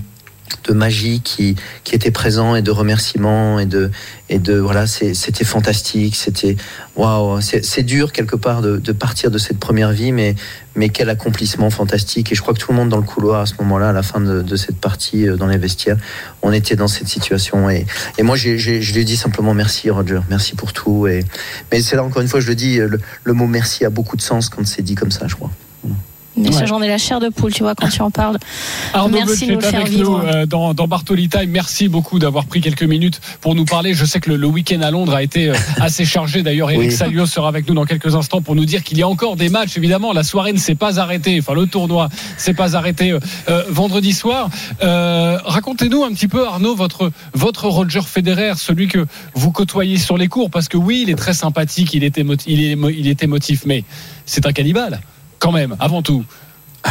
de magie qui, qui était présent et de remerciements et de et de voilà c'était fantastique c'était waouh c'est dur quelque part de, partir de cette première vie mais mais quel accomplissement fantastique. Et je crois que tout le monde dans le couloir à ce moment-là à la fin de, cette partie euh, dans les vestiaires on était dans cette situation. Et, et moi je lui ai dit simplement merci Roger. Merci pour tout. Et mais c'est là encore une fois je le dis le, le mot merci a beaucoup de sens quand c'est dit comme ça je crois Mais ça, Ouais. j'en ai la chair de poule, tu vois, quand tu en parles. Arnaud Merci de nous le est faire avec vivre. nous euh, dans, dans Bartoli Time. Merci beaucoup d'avoir pris quelques minutes pour nous parler. Je sais que le, le week-end à Londres a été euh, assez chargé. D'ailleurs, Eric Oui. Salio sera avec nous dans quelques instants pour nous dire qu'il y a encore des matchs. Évidemment, la soirée ne s'est pas arrêtée. Enfin, le tournoi s'est pas arrêté euh, euh, vendredi soir. Euh, Racontez-nous un petit peu, Arnaud, votre, votre Roger Federer, celui que vous côtoyez sur les cours. Parce que oui, il est très sympathique, il est, émo- il est, émo- il est émotif, mais c'est un cannibale, quand même, avant tout.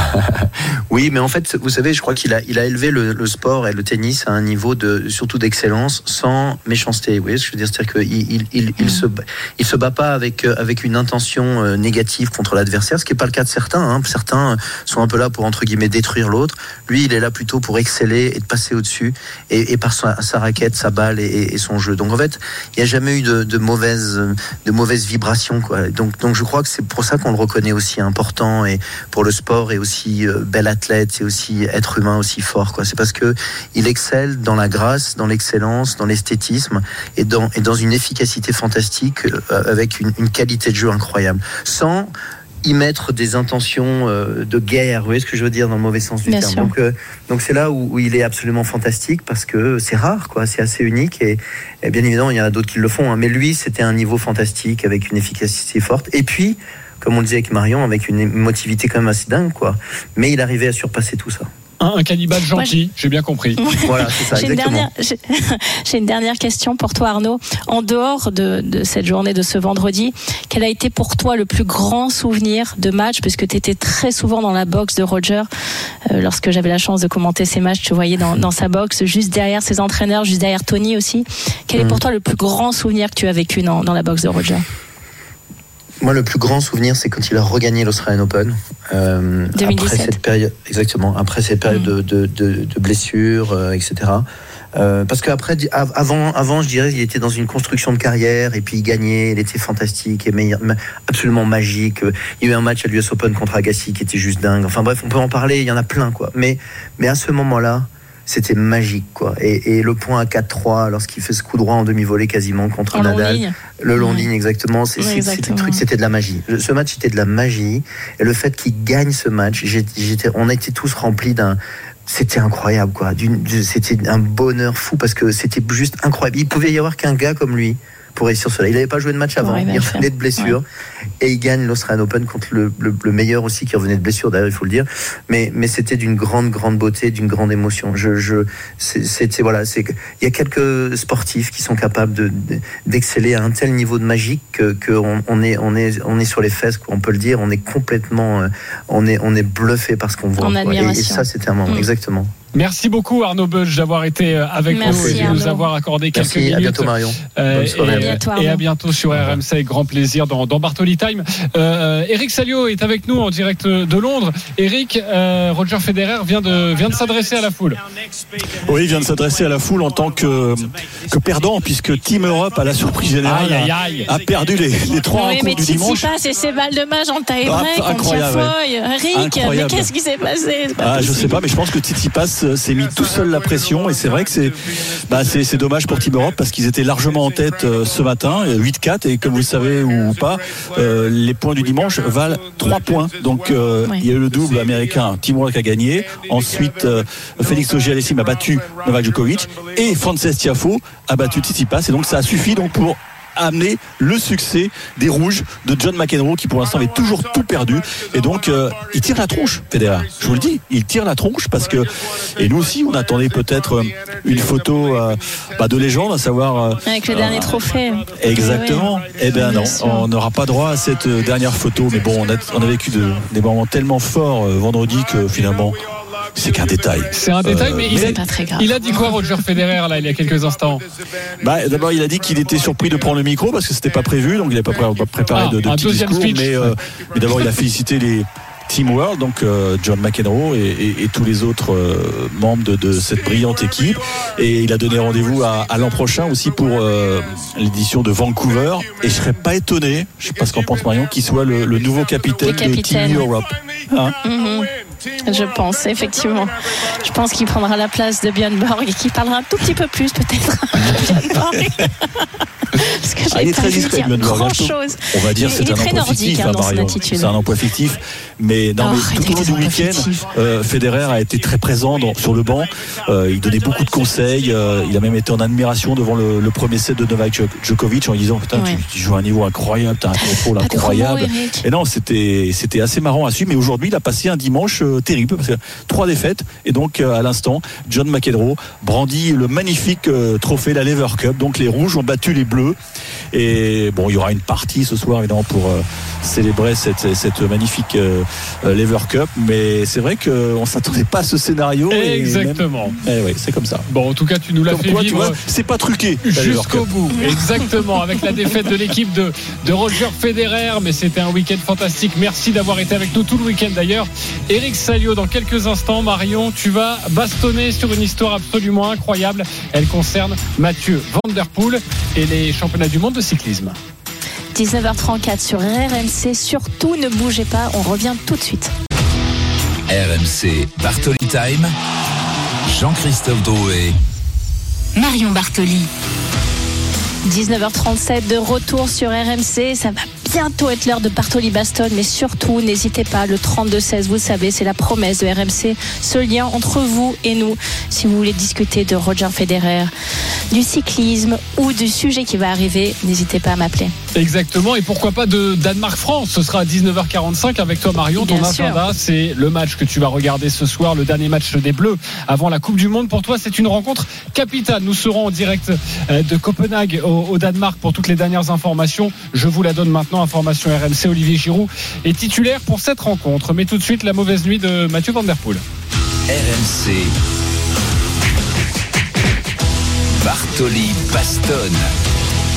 Oui, mais en fait, vous savez, je crois qu'il a, il a élevé le, le sport et le tennis à un niveau de, surtout d'excellence, sans méchanceté. Vous voyez ce que je veux dire? C'est-à-dire qu'il il, il, il se, bat- il se bat pas avec, euh, avec une intention euh, négative contre l'adversaire, ce qui n'est pas le cas de certains. hein. Certains sont un peu là pour, entre guillemets, détruire l'autre. Lui, il est là plutôt pour exceller et de passer au-dessus, et, et par sa, sa raquette, sa balle et, son jeu. Donc en fait, il n'y a jamais eu de, de mauvaises, de mauvaises vibrations. Quoi. Donc, donc je crois que c'est pour ça qu'on le reconnaît aussi important et pour le sport et aussi euh, bel athlète et aussi être humain aussi fort quoi. C'est parce que il excelle dans la grâce dans l'excellence dans l'esthétisme et dans et dans une efficacité fantastique euh, avec une, une qualité de jeu incroyable. Sans y mettre des intentions euh, de guerre, vous voyez ce que je veux dire dans le mauvais sens du Bien terme. sûr. Donc, euh, donc c'est là où, où il est absolument fantastique parce que c'est rare, quoi, c'est assez unique et, et bien évidemment il y en a d'autres qui le font, hein, mais lui c'était un niveau fantastique avec une efficacité forte. Et puis comme on le disait avec Marion, avec une émotivité quand même assez dingue, quoi. Mais il arrivait à surpasser tout ça. Un, un cannibale gentil, j'ai bien compris. Voilà, c'est ça, J'ai une, exactement. dernière, j'ai- j'ai une dernière question pour toi, Arnaud. En dehors de, de cette journée de ce vendredi, quel a été pour toi le plus grand souvenir de match? Puisque tu étais très souvent dans la boxe de Roger. Euh, lorsque j'avais la chance de commenter ces matchs, tu voyais dans, dans sa boxe, juste derrière ses entraîneurs, juste derrière Tony aussi. Quel est Mhm. pour toi le plus grand souvenir que tu as vécu dans, dans la boxe de Roger? Moi, le plus grand souvenir, c'est quand il a regagné l'Australian Open euh, 2017. après cette période, exactement, après cette période de, de, de, de blessures, euh, etc. Euh, parce qu'après, avant, avant, je dirais, il était dans une construction de carrière et puis il gagnait, il était fantastique et meilleur- absolument magique. Il y a eu un match à l'US Open contre Agassi qui était juste dingue. Enfin bref, on peut en parler, il y en a plein quoi. Mais, mais à ce moment-là, c'était magique quoi. Et, et le point à 4-3 lorsqu'il fait ce coup droit en demi-volée quasiment contre En long Nadal, ligne. le long Ouais. ligne exactement, c'est Ouais, c'était le truc, c'était de la magie. Ce match était de la magie et le fait qu'il gagne ce match, on était tous remplis d'un c'était incroyable quoi. C'était un bonheur fou parce que c'était juste incroyable. Il pouvait y avoir qu'un gars comme lui pour réussir cela. Il n'avait pas joué de match avant, Ouais, il revenait de blessure et il gagne l'Australian Open contre le, le- le meilleur aussi qui revenait de blessure d'ailleurs il faut le dire. Mais, mais c'était d'une grande grande beauté, d'une grande émotion. Je, je, c'est- voilà, c'est il y a quelques sportifs qui sont capables de, de- d'exceller à un tel niveau de magie que, que on, on est on est on est sur les fesses, quoi, on peut le dire. On est complètement, euh, on est on est bluffé par ce qu'on voit. Et- Et, ça c'était un moment Mm. exactement. Merci beaucoup Arnaud Budge d'avoir été euh, avec Merci, nous et de nous avoir accordé quelques Merci, minutes. à bientôt Marion. Euh, et, À bientôt, et à Arnaud. bientôt sur RMC avec grand plaisir dans, dans Bartoli Time. Euh, Eric Salio est avec nous en direct de Londres. Eric, euh, Roger Federer vient de, vient de s'adresser à la foule. Oui, il vient de s'adresser à la foule en tant que, que perdant, puisque Team Europe, à la surprise générale, Aïe, aïe, aïe. a, a perdu les, les trois Oui, mais rencontres du dimanche. Tsitsipas et ses balles de match en tie Ah, incroyable. Eric, mais Incroyable. qu'est-ce qui s'est passé? Pas Ah, je sais pas, mais je pense que Tsitsipas euh, s'est mis tout seul la pression et c'est vrai que c'est bah, c'est dommage pour Team Europe parce qu'ils étaient largement en tête ce matin, euh, 8-4 et comme vous le savez ou pas, euh, les points du dimanche valent 3 points. Donc euh, il y a eu le double américain, Europe qui a gagné. Ensuite, euh, Félix Auger-Aliassime a battu Novak Djokovic et Frances Tiafo a battu Tsitsipas et donc ça a suffi donc pour amener le succès des rouges de John McEnroe qui pour l'instant avait toujours tout perdu et donc euh, il tire la tronche Federer je vous le dis il tire la tronche parce que et nous aussi on attendait peut-être euh, une photo euh, bah, de légende à savoir euh, Avec le dernier trophée. Exactement. Eh bien non, Bien sûr. on n'aura pas droit à cette dernière photo. Mais bon, on a, on a vécu de- des moments tellement forts vendredi que finalement, c'est qu'un détail. C'est un détail, Euh, mais, il, C'est a, pas très grave. il a dit quoi Roger Federer là il y a quelques instants? Bah, D'abord, il a dit qu'il était surpris de prendre le micro parce que c'était pas prévu, donc il n'a pas pré- pas préparé Ah, de, de un petit discours. speech. Mais, euh, mais d'abord, il a félicité les Team World, donc euh, John McEnroe et, et- et tous les autres euh, membres de, de cette brillante équipe. Et il a donné rendez-vous à, à l'an prochain aussi pour euh, l'édition de Vancouver. Et je serais pas étonné, je sais pas ce qu'en pense Marion, qu'il soit le, le nouveau capitaine, Le capitaine. de Team Europe. Hein? Mhm. Je pense, effectivement. Je pense qu'il prendra la place de Björn Borg et qu'il parlera un tout petit peu plus, peut-être, de Björn Borg. Parce que Ah, il est très discret, Björn Borg. grand chose. On va dire Il- c'est il est un emploi fictif, hein, hein. C'est un emploi fictif. Mais, non, Oh, mais tout au long du week-end, euh, Federer a été très présent dans- sur le banc. Euh, il donnait beaucoup de conseils. Euh, il a même été en admiration devant le, le premier set de Novak Djok- Djokovic en disant Putain, tu- Ouais. tu, joues à un niveau incroyable, t'as un contrôle incroyable. Et non, c'était assez marrant à suivre. Mais aujourd'hui, il a passé un dimanche terrible parce que trois défaites. Et donc, euh, à l'instant, John McEnroe brandit le magnifique euh, trophée, la Lever Cup. Donc, les rouges ont battu les bleus. Et bon, il y aura une partie ce soir, évidemment, pour euh, célébrer cette, cette magnifique Lever Cup. Mais c'est vrai qu'on s'attendait pas à ce scénario. et Exactement. même- Eh oui, c'est comme ça. Bon, en tout cas, tu nous l'as fait vivre. c'est pas truqué. Jusqu'au bout, exactement, avec la défaite de l'équipe de, de Roger Federer, mais c'était un week-end fantastique. Merci d'avoir été avec nous tout le week-end d'ailleurs. Eric Salio, dans quelques instants, Marion, tu vas bastonner sur une histoire absolument incroyable. Elle concerne Mathieu Van Der Poel et les championnats du monde de cyclisme. 19h34 sur RMC. Surtout, ne bougez pas. On revient tout de suite. RMC Bartoli Time. Jean-Christophe Drouet. Marion Bartoli. 19h37 de retour sur RMC. Ça va bientôt être l'heure de Bartoli Baston, mais surtout, n'hésitez pas, le 32-16, vous le savez, c'est la promesse de RMC, ce lien entre vous et nous. Si vous voulez discuter de Roger Federer, du cyclisme ou du sujet qui va arriver, n'hésitez pas à m'appeler. Exactement, et pourquoi pas de Danemark-France? Ce sera à 19h45 avec toi Marion. Ton Bien agenda, c'est le match que tu vas regarder ce soir, le dernier match des Bleus avant la Coupe du Monde. Pour toi, c'est une rencontre capitale. Nous serons en direct euh, de Copenhague au Danemark pour toutes les dernières informations. Je vous la donne maintenant. Information RMC, Olivier Giroud est titulaire pour cette rencontre. Mais tout de suite, la mauvaise nuit de Mathieu Van. RMC. Bartoli.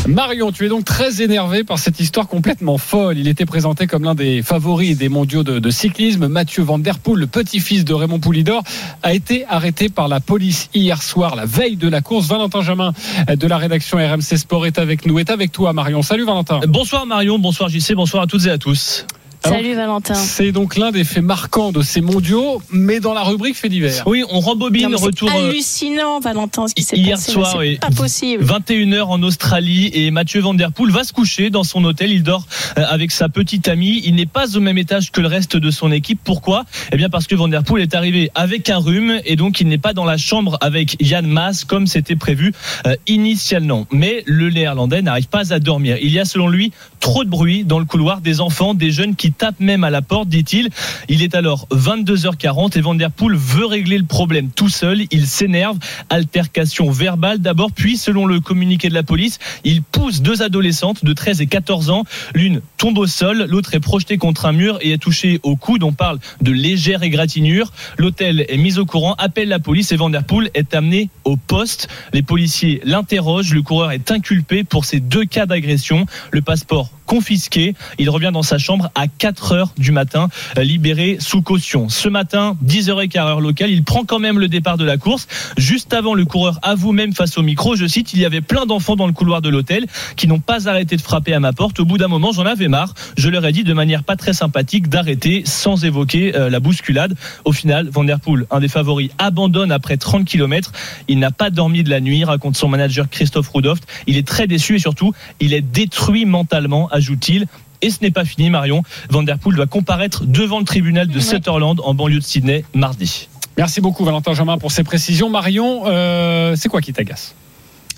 Marion, tu es donc très énervé par cette histoire complètement folle. Il était présenté comme l'un des favoris des mondiaux de, cyclisme. Mathieu Van Der Poel, le petit-fils de Raymond Poulidor, a été arrêté par la police hier soir, la veille de la course. Valentin Jamin de la rédaction RMC Sport est avec nous, est avec toi Marion. Salut Valentin. Bonsoir Marion, bonsoir JC, bonsoir à toutes et à tous. Salut Valentin. C'est donc l'un des faits marquants de ces mondiaux, mais dans la rubrique fait divers. Oui, on rembobine, Non, retour. C'est euh, hallucinant, Valentin, ce qui s'est Hier passé. soir, c'est oui. pas possible. 21h en Australie et Mathieu Van Der Poel va se coucher dans son hôtel. Il dort euh, avec sa petite amie. Il n'est pas au même étage que le reste de son équipe. Pourquoi? Eh bien parce que Van Der Poel est arrivé avec un rhume et donc il n'est pas dans la chambre avec Yann Maas comme c'était prévu euh, initialement. Mais le néerlandais n'arrive pas à dormir. Il y a selon lui trop de bruit dans le couloir des enfants, des jeunes qui tapent même à la porte, dit-il. Il est alors 22h40 et Van Der Poel veut régler le problème tout seul. Il s'énerve, altercation verbale d'abord, puis selon le communiqué de la police, il pousse deux adolescentes de 13 et 14 ans. L'une tombe au sol, l'autre est projetée contre un mur et est touchée au coude. On parle de légère égratignure. L'hôtel est mis au courant, appelle la police et Van Der Poel est amené au poste. Les policiers l'interrogent. Le coureur est inculpé pour ces deux cas d'agression. Le passeport confisqué. Il revient dans sa chambre à 4 heures du matin, euh, libéré sous caution. Ce matin, 10h15 heure locale, il prend quand même le départ de la course. Juste avant, le coureur avoue même face au micro, je cite, il y avait plein d'enfants dans le couloir de l'hôtel qui n'ont pas arrêté de frapper à ma porte. Au bout d'un moment, j'en avais marre. Je leur ai dit de manière pas très sympathique d'arrêter sans évoquer euh, la bousculade. Au final, Van Der Poel, un des favoris, abandonne après 30 km. Il n'a pas dormi de la nuit, raconte son manager Christophe Rudolph. Il est très déçu et surtout, il est détruit mentalement, ajoute-t-il. Et ce n'est pas fini, Marion. Van Der Poel doit comparaître devant le tribunal de Sutherland en banlieue de Sydney mardi. Merci beaucoup Valentin Jamin pour ces précisions. Marion, euh, c'est quoi qui t'agace?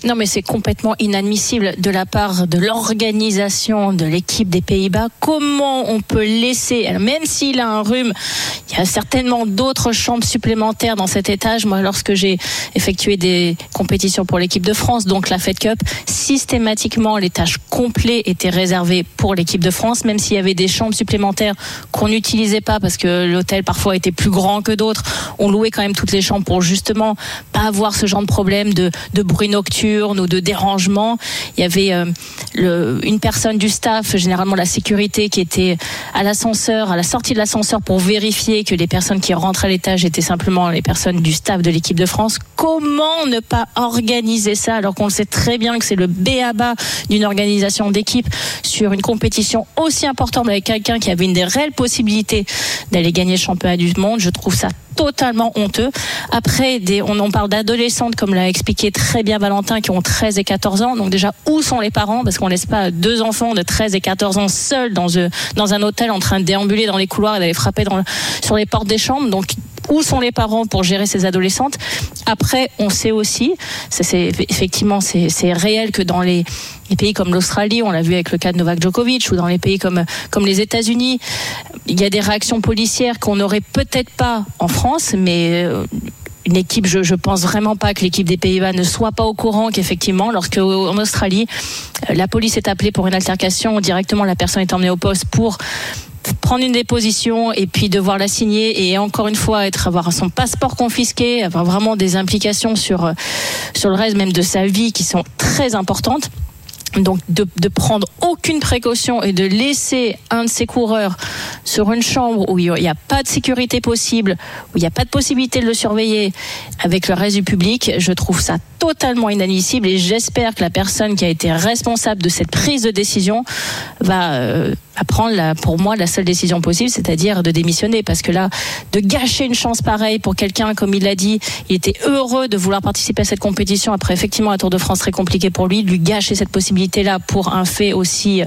Non, mais c'est complètement inadmissible de la part de l'organisation de l'équipe des Pays-Bas. Comment on peut laisser, même s'il a un rhume, il y a certainement d'autres chambres supplémentaires dans cet étage. Moi, lorsque j'ai effectué des compétitions pour l'équipe de France, donc la Fed Cup, systématiquement, l'étage complet était réservé pour l'équipe de France, même s'il y avait des chambres supplémentaires qu'on n'utilisait pas parce que l'hôtel parfois était plus grand que d'autres. On louait quand même toutes les chambres pour justement pas avoir ce genre de problème de bruit nocturne ou de dérangement. Il y avait euh, une personne du staff, généralement la sécurité, qui était à l'ascenseur, à la sortie de l'ascenseur pour vérifier que les personnes qui rentraient à l'étage étaient simplement les personnes du staff de l'équipe de France. Comment ne pas organiser ça alors qu'on sait très bien que c'est le béaba d'une organisation d'équipe sur une compétition aussi importante avec quelqu'un qui avait une des réelles possibilités d'aller gagner le championnat du monde? Je trouve ça totalement honteux. Après, on en parle d'adolescentes, comme l'a expliqué très bien Valentin, qui ont 13 et 14 ans. Donc déjà, où sont les parents? Parce qu'on laisse pas deux enfants de 13 et 14 ans seuls dans, un- dans un hôtel en train de déambuler dans les couloirs et d'aller frapper sur les portes des chambres. Où sont les parents pour gérer ces adolescentes. Après, on sait aussi, c'est effectivement c'est réel que dans les, pays comme l'Australie, on l'a vu avec le cas de Novak Djokovic, ou dans les pays comme comme les États-Unis, il y a des réactions policières qu'on n'aurait peut-être pas en France, mais euh, une équipe, je, je pense vraiment pas que l'équipe des Pays-Bas ne soit pas au courant qu'effectivement, lorsque en Australie, la police est appelée pour une altercation, directement la personne est emmenée au poste pour prendre une déposition et puis devoir la signer et encore une fois être avoir son passeport confisqué, avoir vraiment des implications sur euh, sur le reste même de sa vie qui sont très importantes. Donc de, de prendre aucune précaution et de laisser un de ses coureurs sur une chambre où il n'y a pas de sécurité possible, où il n'y a pas de possibilité de le surveiller avec le reste du public, je trouve ça totalement inadmissible et j'espère que la personne qui a été responsable de cette prise de décision va, euh, va prendre la, pour moi la seule décision possible, c'est-à-dire de démissionner. Parce que là, de gâcher une chance pareille pour quelqu'un, comme il l'a dit, il était heureux de vouloir participer à cette compétition. Après effectivement un Tour de France très compliqué pour lui, de lui gâcher cette possibilité-là pour un fait aussi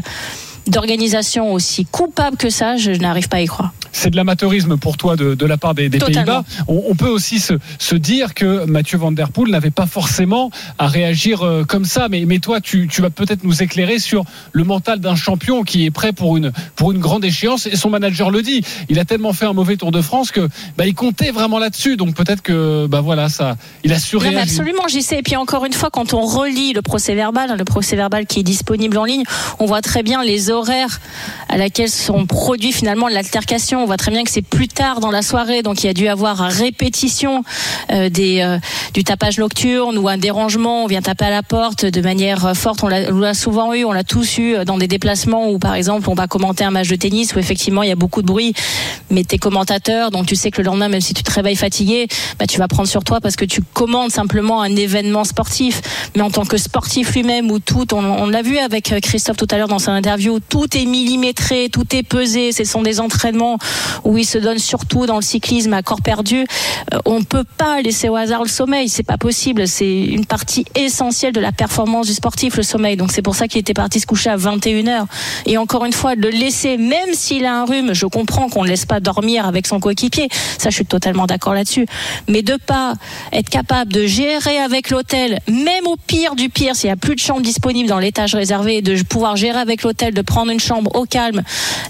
d'organisation aussi coupable que ça, je n'arrive pas à y croire. C'est de l'amateurisme pour toi de, de la part des, des. Pays-Bas. On, on peut aussi se, se dire que Mathieu Van Der Poel n'avait pas forcément à réagir euh, comme ça. Mais, mais toi, tu, tu vas peut-être nous éclairer sur le mental d'un champion qui est prêt pour une, pour une grande échéance. Et son manager le dit. Il a tellement fait un mauvais Tour de France que bah, il comptait vraiment là-dessus. Donc peut-être que bah voilà, ça, il a Non, mais surréagi. absolument, j'y sais. Et puis encore une fois, quand on relit le procès verbal, hein, le procès verbal qui est disponible en ligne, on voit très bien les horaires à laquelle sont produits finalement l'altercation. On voit très bien que c'est plus tard dans la soirée, donc il y a dû avoir répétition euh, euh, du tapage nocturne ou un dérangement. On vient taper à la porte de manière forte. On l'a souvent eu, on l'a tous eu dans des déplacements où, par exemple, on va commenter un match de tennis où effectivement il y a beaucoup de bruit, mais t'es commentateur, donc tu sais que le lendemain, même si tu te réveilles fatigué, bah, tu vas prendre sur toi parce que tu commandes simplement un événement sportif. Mais en tant que sportif lui-même, où tout, on, on l'a vu avec euh, Christophe tout à l'heure dans son interview, tout est millimétré, tout est pesé. Ce sont des entraînements où il se donne surtout dans le cyclisme à corps perdu. Euh, on peut pas laisser au hasard le sommeil, c'est pas possible. C'est une partie essentielle de la performance du sportif, le sommeil. Donc c'est pour ça qu'il était parti se coucher à 21h. Et encore une fois, de le laisser, même s'il a un rhume, je comprends qu'on ne laisse pas dormir avec son coéquipier. Ça, je suis totalement d'accord là-dessus. Mais de pas être capable de gérer avec l'hôtel, même au pire du pire, s'il n'y a plus de chambre disponible dans l'étage réservé, de pouvoir gérer avec l'hôtel, de prendre une chambre au calme,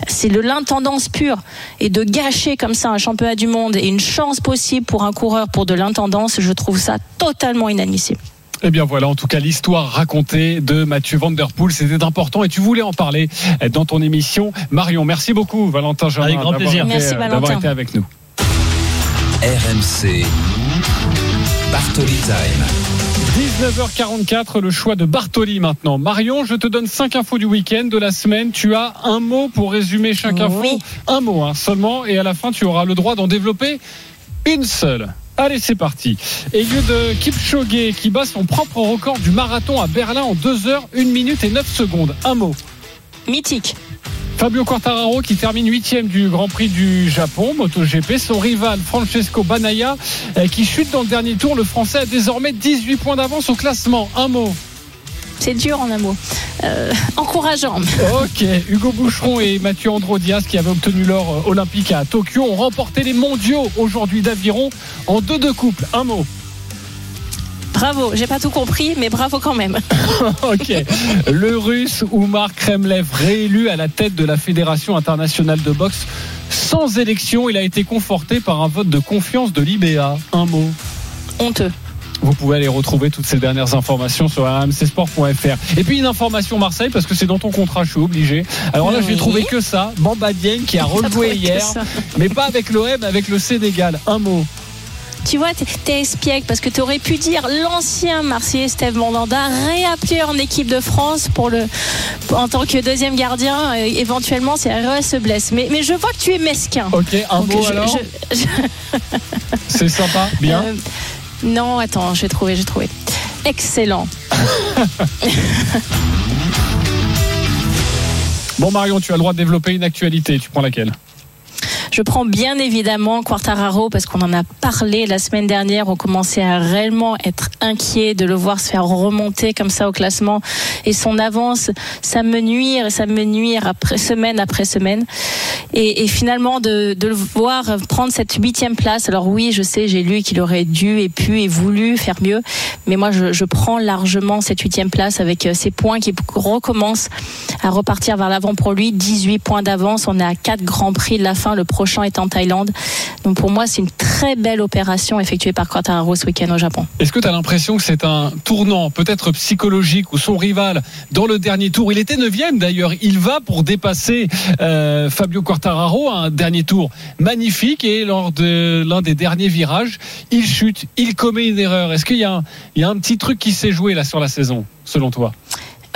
c'est de l'intendance pure. Et de gâcher comme ça un championnat du monde et une chance possible pour un coureur pour de l'intendance, je trouve ça totalement inadmissible. Eh bien voilà, en tout cas, l'histoire racontée de Mathieu Van Der Poel, c'était important et tu voulais en parler dans ton émission. Marion, merci beaucoup, Valentin Germain. Avec grand d'avoir plaisir. Merci, D'avoir été avec nous. RMC. Bartoli Time. 19h44, le choix de Bartoli maintenant. Marion, je te donne cinq infos du week-end, de la semaine. Tu as un mot pour résumer chaque info. Oui. Un mot hein, seulement. Et à la fin, tu auras le droit d'en développer une seule. Allez, c'est parti. Eliud Kipchoge qui bat son propre record du marathon à Berlin en 2 heures, 1 minute et 9 secondes. Un mot. Mythique. Fabio Quartararo qui termine huitième du Grand Prix du Japon, MotoGP. Son rival Francesco Banaya euh, qui chute dans le dernier tour. Le Français a désormais 18 points d'avance au classement. Un mot. C'est dur en un mot. Euh, encourageant. Ok, Hugo Boucheron et Mathieu Androdias qui avaient obtenu l'or euh, olympique à Tokyo ont remporté les mondiaux aujourd'hui d'aviron en deux de couple. Un mot. Bravo. J'ai pas tout compris, mais bravo quand même. Ok. Le russe Oumar Kremlev réélu à la tête de la Fédération internationale de boxe sans élection. Il a été conforté par un vote de confiance de l'IBA. Un mot. Honteux. Vous pouvez aller retrouver toutes ces dernières informations sur rmcsport.fr. Et puis une information Marseille, parce que c'est dans ton contrat, je suis obligé. Alors là, je n'ai Oui. trouvé que ça. Bamba Dieng qui a rejoué hier, mais pas avec l'OM, avec le Sénégal. Un mot. Tu vois, t'es- espiègle parce que tu aurais pu dire l'ancien Marseillais Steve Mandanda réappelé en équipe de France pour le en tant que deuxième gardien. euh, éventuellement, si RS se blesse. Mais, mais je vois que tu es mesquin. Ok, un Donc, mot je- alors. je- je- C'est sympa. Bien. Euh, non, attends, j'ai trouvé, j'ai trouvé. Excellent. Bon Marion, tu as le droit de développer une actualité. Tu prends laquelle? Je prends bien évidemment Quartararo parce qu'on en a parlé la semaine dernière. On commençait à réellement être inquiet de le voir se faire remonter comme ça au classement et son avance, ça me nuire et ça me nuire après semaine après semaine. Et, finalement de, le voir prendre cette huitième place. Alors oui, je sais, j'ai lu qu'il aurait dû et pu et voulu faire mieux, mais moi je, prends largement cette huitième place avec euh, ces points qui recommencent à repartir vers l'avant pour lui. 18 points d'avance. On est à 4 grands prix de la fin. Le prochain est en Thaïlande. Donc pour moi, c'est une très belle opération effectuée par Quartararo ce week-end au Japon. Est-ce que tu as l'impression que c'est un tournant, peut-être psychologique, où son rival, dans le dernier tour, il était neuvième d'ailleurs, il va pour dépasser euh, Fabio Quartararo, un dernier tour magnifique, et lors de l'un des derniers virages, il chute, il commet une erreur. Est-ce qu'il y, y a un petit truc qui s'est joué là sur la saison, selon toi?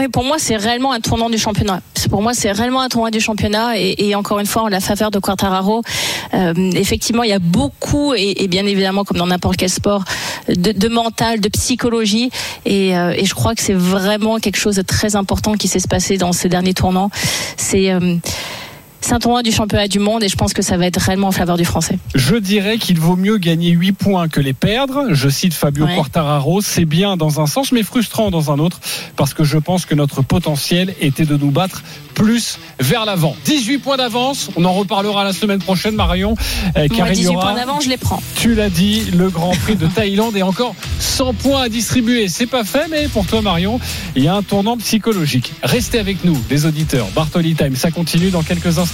Oui, pour moi, c'est réellement un tournant du championnat. Pour moi, c'est réellement un tournant du championnat. Et, encore une fois, en la faveur de Quartararo, euh, effectivement, il y a beaucoup, et, bien évidemment, comme dans n'importe quel sport, de, de mental, de psychologie. Et, euh, et je crois que c'est vraiment quelque chose de très important qui s'est se passer dans ce dernier tournant. C'est euh, c'est un tournoi du championnat du monde et je pense que ça va être réellement en faveur du français. Je dirais qu'il vaut mieux gagner 8 points que les perdre. Je cite Fabio Ouais. Quartararo. C'est bien dans un sens, mais frustrant dans un autre, parce que je pense que notre potentiel était de nous battre plus vers l'avant. 18 points d'avance. On en reparlera la semaine prochaine, Marion. euh, car Moi, il y 18 aura, points d'avance, je les prends. tu l'as dit, le Grand Prix de Thaïlande et encore 100 points à distribuer. C'est pas fait, mais pour toi, Marion, il y a un tournant psychologique. Restez avec nous, les auditeurs. Bartoli Time, ça continue dans quelques instants.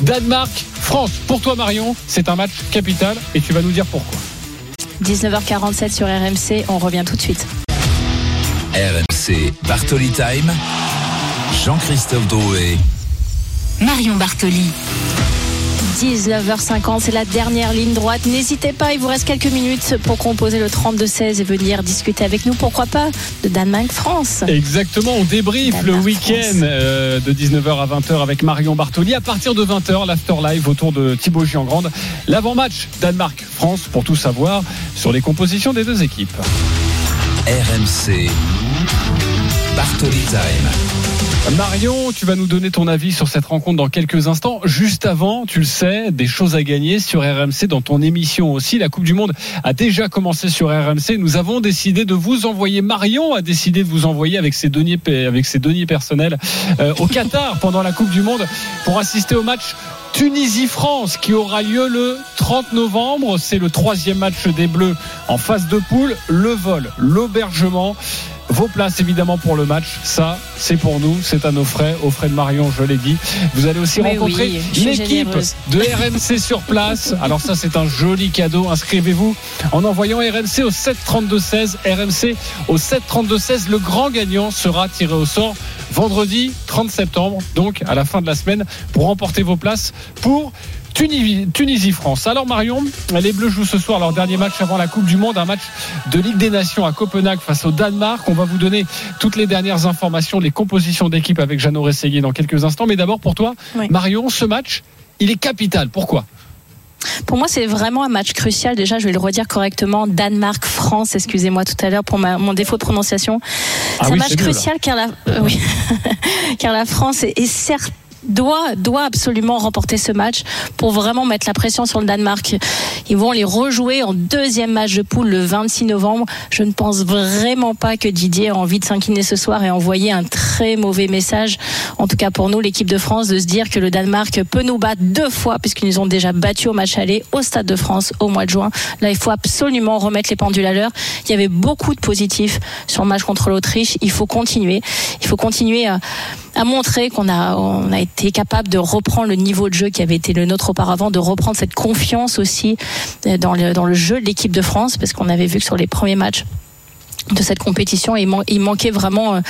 Danemark, France. Pour toi, Marion, c'est un match capital et tu vas nous dire pourquoi. 19h47 sur RMC, on revient tout de suite. RMC Bartoli Time. Jean-Christophe Drouet. Marion Bartoli. 19h50, c'est la dernière ligne droite. N'hésitez pas, il vous reste quelques minutes pour composer le 32-16 et venir discuter avec nous, pourquoi pas, de Danemark-France. Exactement, on débrief le week-end euh, de 19h à 20h avec Marion Bartoli. À partir de 20h, l'after live autour de Thibaut Giangrande. L'avant-match Danemark-France pour tout savoir sur les compositions des deux équipes. RMC Bartoli Time. Marion, tu vas nous donner ton avis sur cette rencontre dans quelques instants. Juste avant, tu le sais, des choses à gagner sur RMC dans ton émission aussi. La Coupe du Monde a déjà commencé sur RMC. Nous avons décidé de vous envoyer, Marion a décidé de vous envoyer avec ses deniers, avec ses deniers personnels euh, au Qatar pendant la Coupe du Monde pour assister au match Tunisie-France qui aura lieu le 30 novembre. C'est le troisième match des Bleus en phase de poule. Le vol, l'aubergement. Vos places évidemment pour le match, ça c'est pour nous, c'est à nos frais, aux frais de Marion, je l'ai dit. Vous allez aussi Mais rencontrer oui, l'équipe de RMC sur place. Alors ça c'est un joli cadeau. Inscrivez-vous en envoyant RMC au 732-16. RMC au 732-16. Le grand gagnant sera tiré au sort vendredi 30 septembre, donc à la fin de la semaine, pour remporter vos places pour Tunisie-France. Alors Marion, les Bleus jouent ce soir leur dernier match avant la Coupe du Monde, un match de Ligue des Nations à Copenhague face au Danemark. On va vous donner toutes les dernières informations, les compositions d'équipe avec Jeannot Rességuier dans quelques instants. Mais d'abord pour toi, Oui. Marion, ce match, il est capital. Pourquoi? Pour moi, c'est vraiment un match crucial. Déjà, je vais le redire correctement. Danemark-France, excusez-moi tout à l'heure pour ma- mon défaut de prononciation. Ah c'est oui, un match mieux, crucial car la, euh, oui. car la France est, est certes doit, doit absolument remporter ce match pour vraiment mettre la pression sur le Danemark. Ils vont les rejouer en deuxième match de poule le 26 novembre. Je ne pense vraiment pas que Didier a envie de s'incliner ce soir et envoyer un très mauvais message, en tout cas pour nous, l'équipe de France, de se dire que le Danemark peut nous battre deux fois puisqu'ils nous ont déjà battus au match aller au Stade de France au mois de juin. Là, il faut absolument remettre les pendules à l'heure. Il y avait beaucoup de positifs sur le match contre l'Autriche. Il faut continuer. Il faut continuer à, à montrer qu'on a, on a été capable de reprendre le niveau de jeu qui avait été le nôtre auparavant, de reprendre cette confiance aussi euh, dans le, dans le jeu de l'équipe de France, parce qu'on avait vu que sur les premiers matchs de cette compétition, il manquait vraiment euh,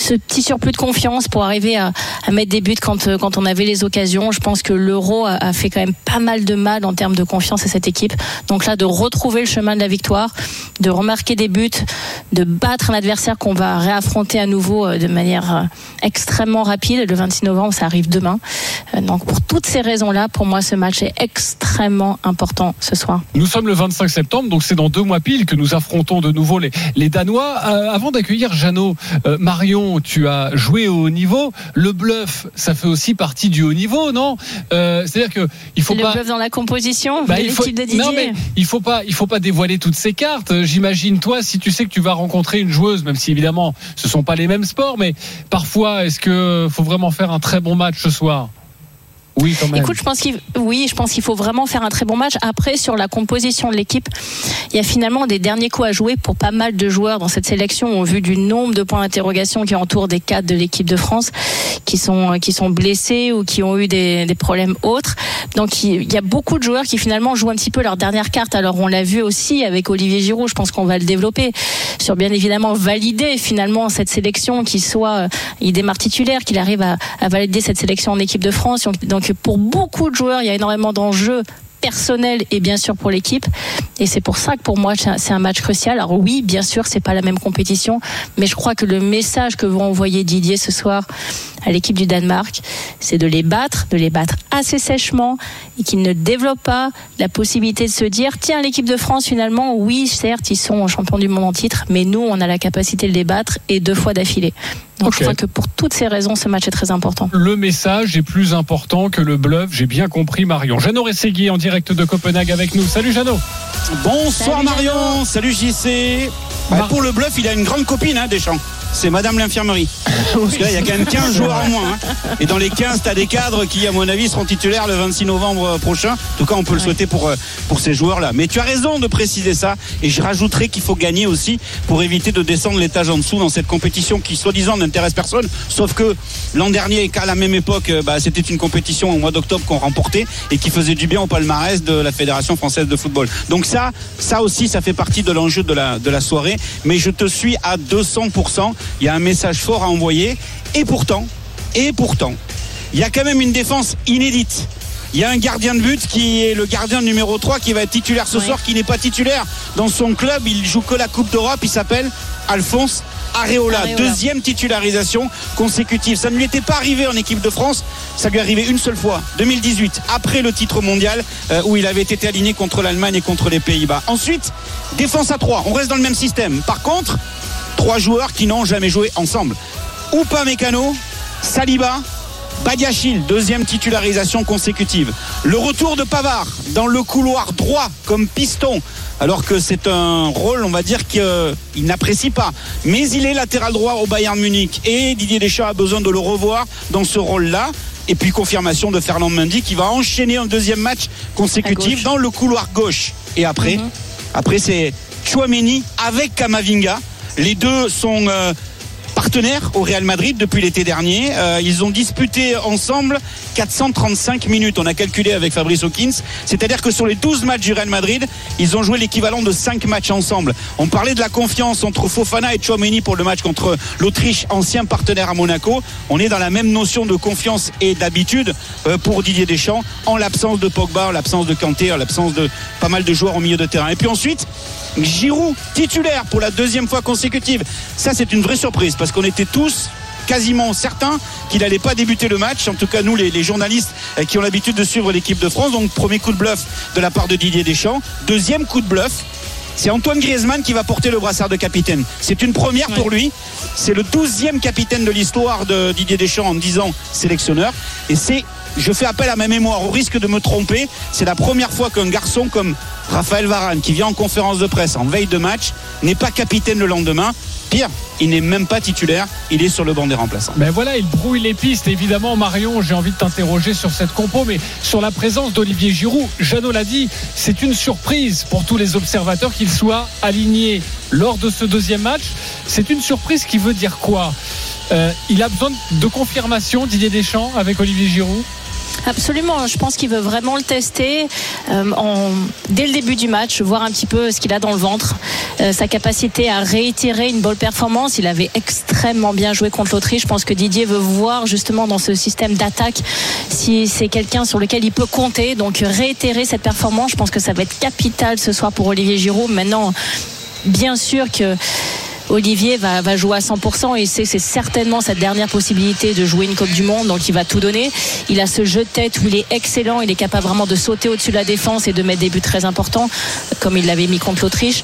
ce petit surplus de confiance pour arriver à, mettre des buts quand, euh, quand on avait les occasions. Je pense que l'euro a, fait quand même pas mal de mal en termes de confiance à cette équipe. Donc là, de retrouver le chemin de la victoire, de remarquer des buts, de battre un adversaire qu'on va réaffronter à nouveau euh, de manière euh, extrêmement rapide. Le 26 novembre, ça arrive demain. Donc pour toutes ces raisons-là, pour moi, ce match est extrêmement important ce soir. Nous sommes le 25 septembre, donc c'est dans deux mois pile que nous affrontons de nouveau les, les Danois. Avant d'accueillir Jeannot, Marion, tu as joué au haut niveau. Le bluff, ça fait aussi partie du haut niveau, non? Euh, C'est-à-dire que il faut le pas. bluff dans la composition Bah, de il faut- l'équipe de Didier. non mais il faut pas, il faut pas dévoiler toutes ces cartes. Euh, J'imagine toi, si tu sais que tu vas rencontrer une joueuse, même si évidemment ce sont pas les mêmes sports, mais parfois est-ce que faut vraiment faire un très bon match ce soir? Oui. Écoute, je pense qu'il oui, je faut vraiment faire un très bon match. Après, sur la composition de l'équipe, il y a finalement des derniers coups à jouer pour pas mal de joueurs dans cette sélection. Au vu du nombre de points d'interrogation qui entourent des cadres de l'équipe de France, qui sont qui sont blessés ou qui ont eu des, problèmes autres. Donc il y a beaucoup de joueurs qui finalement jouent un petit peu leur dernière carte. Alors on l'a vu aussi avec Olivier Giroud. Je pense qu'on va le développer sur bien évidemment valider finalement cette sélection, qu'il soit euh, il démarre titulaire, qu'il arrive à, valider cette sélection en équipe de France. Pour beaucoup de joueurs, il y a énormément d'enjeux personnels et bien sûr pour l'équipe. Et c'est pour ça que pour moi c'est un- match crucial. Alors oui bien sûr c'est pas la même compétition mais je crois que le message que va envoyer Didier ce soir à l'équipe du Danemark c'est de les battre de les battre assez sèchement et qu'ils ne développent pas la possibilité de se dire tiens l'équipe de France finalement oui certes ils sont champions du monde en titre mais nous on a la capacité de les battre et deux fois d'affilée donc je crois que pour toutes ces raisons ce match est très important Le message est plus important que le bluff, j'ai bien compris Marion. Jeannot Rességui en direct de Copenhague avec nous. Salut Jeannot Bonsoir Marion, salut JC. Bah, pour le bluff, il a une grande copine, hein, Deschamps. C'est Madame l'infirmerie. Parce que là, il y a quand même 15 joueurs en moins. hein. Et dans les 15, tu as des cadres qui, à mon avis, seront titulaires le 26 novembre prochain. En tout cas, on peut le souhaiter pour, euh, pour ces joueurs-là. Mais tu as raison de préciser ça. Et je rajouterai qu'il faut gagner aussi pour éviter de descendre l'étage en dessous dans cette compétition qui, soi-disant, n'intéresse personne. Sauf que l'an dernier, qu'à la même époque, euh, bah, c'était une compétition au mois d'octobre qu'on remportait et qui faisait du bien au palmarès de la Fédération française de football. Donc ça, ça aussi, ça fait partie de l'enjeu de la, de la soirée. Mais je te suis à 200%. Il y a un message fort à envoyer. Et pourtant, et pourtant, il y a quand même une défense inédite. Il y a un gardien de but qui est le gardien numéro 3 qui va être titulaire ce soir, qui n'est pas titulaire dans son club. Il joue que la Coupe d'Europe. Il s'appelle Alphonse Areola. Areola. Deuxième titularisation consécutive. Ça ne lui était pas arrivé en équipe de France. Ça lui est arrivé une seule fois, 2018, après le titre mondial, euh, où il avait été aligné contre l'Allemagne et contre les Pays-Bas. Ensuite, défense à 3. On reste dans le même système. Par contre, trois joueurs qui n'ont jamais joué ensemble. Oupa Mécano, Saliba, Badiachil, deuxième titularisation consécutive. Le retour de Pavard dans le couloir droit comme piston, alors que c'est un rôle, on va dire qu'il n'apprécie pas. Mais il est latéral droit au Bayern Munich et Didier Deschamps a besoin de le revoir dans ce rôle-là. Et puis confirmation de Fernand Mendy qui va enchaîner un deuxième match consécutif dans le couloir gauche. Et après, après c'est Chouameni avec Kamavinga. Les deux sont euh, au Real Madrid depuis l'été dernier. Euh, ils ont disputé ensemble 435 minutes. On a calculé avec Fabrice Hawkins. C'est-à-dire que sur les 12 matchs du Real Madrid, ils ont joué l'équivalent de 5 matchs ensemble. On parlait de la confiance entre Fofana et Chouameni pour le match contre l'Autriche, ancien partenaire à Monaco. On est dans la même notion de confiance et d'habitude euh, pour Didier Deschamps en l'absence de Pogba, en l'absence de Kanté, en l'absence de pas mal de joueurs au milieu de terrain. Et puis ensuite, Giroud titulaire pour la deuxième fois consécutive. Ça, c'est une vraie surprise parce qu'on était tous quasiment certains qu'il n'allait pas débuter le match. En tout cas, nous, les, les journalistes euh, qui ont l'habitude de suivre l'équipe de France. Donc, premier coup de bluff de la part de Didier Deschamps. Deuxième coup de bluff. C'est Antoine Griezmann qui va porter le brassard de capitaine. C'est une première pour lui. C'est le douzième capitaine de l'histoire de Didier Deschamps en 10 ans sélectionneur. Et c'est, je fais appel à ma mémoire, au risque de me tromper, c'est la première fois qu'un garçon comme Raphaël Varane, qui vient en conférence de presse en veille de match, n'est pas capitaine le lendemain. Pire, il n'est même pas titulaire, il est sur le banc des remplaçants. Ben voilà, il brouille les pistes. Évidemment, Marion, j'ai envie de t'interroger sur cette compo, mais sur la présence d'Olivier Giroud. Jeannot l'a dit, c'est une surprise pour tous les observateurs qu'il soit aligné lors de ce deuxième match. C'est une surprise qui veut dire quoi? Euh, Il a besoin de confirmation, Didier Deschamps, avec Olivier Giroud? Absolument, je pense qu'il veut vraiment le tester euh, dès le début du match, voir un petit peu ce qu'il a dans le ventre, euh, sa capacité à réitérer une bonne performance. Il avait extrêmement bien joué contre l'Autriche. Je pense que Didier veut voir justement dans ce système d'attaque si c'est quelqu'un sur lequel il peut compter. Donc réitérer cette performance, je pense que ça va être capital ce soir pour Olivier Giroud. Maintenant, bien sûr que Olivier va, jouer à 100% et c'est certainement sa dernière possibilité de jouer une Coupe du Monde, donc il va tout donner. Il a ce jeu de tête où il est excellent, il est capable vraiment de sauter au-dessus de la défense et de mettre des buts très importants, comme il l'avait mis contre l'Autriche.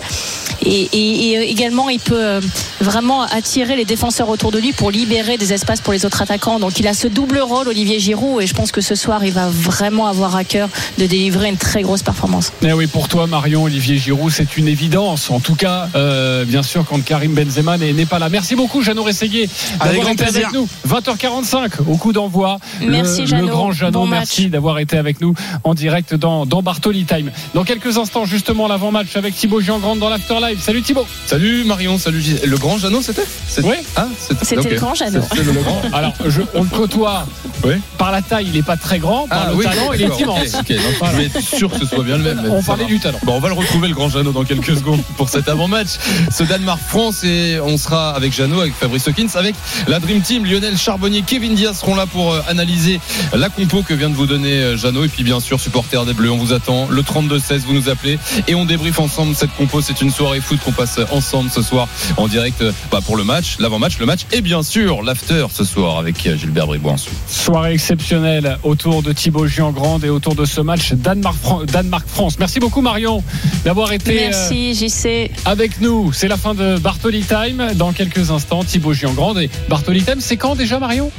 Et, et- et également, il peut euh, vraiment attirer les défenseurs autour de lui pour libérer des espaces pour les autres attaquants. Donc il a ce double rôle, Olivier Giroud, et je pense que ce soir, il va vraiment avoir à cœur de délivrer une très grosse performance. Eh oui, pour toi, Marion, Olivier Giroud, c'est une évidence. En tout cas, euh, bien sûr, quand Karim Benzema n'est n'est pas là. Merci beaucoup, Jeannot Rességuier, d'avoir été plaisir. avec nous. 20h45 au coup d'envoi. Merci, le, Jeannot. le grand Jeannot, Bon merci d'avoir été avec nous en direct dans, dans Bartoli Time. Dans quelques instants, justement, l'avant-match avec Thibaut Giangrande dans l'Afterlife. Salut Thibaut. Salut Marion, salut Gilles. Le grand Jeannot, c'était? C'était- Oui. Ah, C'était le grand Jeannot. C'était le grand. Alors, je- on le côtoie. Oui. Par la taille, il n'est pas très grand. Par Ah le oui, talent, il est immense. Donc, Voilà. Je vais être sûr que ce soit bien le même. On parlait va. du talent. Bon, on va le retrouver, le grand Jeannot, dans quelques secondes pour cet avant-match. Ce Danemark-France et on sera avec Jeannot, avec Fabrice Hawkins, avec la Dream Team. Lionel Charbonnier, Kevin Diaz seront là pour euh, analyser la compo que vient de vous donner euh, Jeannot. Et puis, bien sûr, supporters des Bleus, on vous attend. Le 32-16, vous nous appelez et on débriefe ensemble cette compo. C'est une soirée foot qu'on passe ensemble ce soir en direct euh, bah, pour le match, l'avant-match, le match et bien sûr l'after ce soir avec Gilbert Bribois ensuite. Soirée exceptionnelle autour de Thibaut Giangrande et autour de ce match Danemark-Fran- Danemark-France. Merci beaucoup Marion d'avoir été euh, Merci, JC. avec nous. C'est la fin de Bartoli Time. Dans quelques instants, Thibaut Giangrande et Bartoli Time. C'est quand déjà Marion?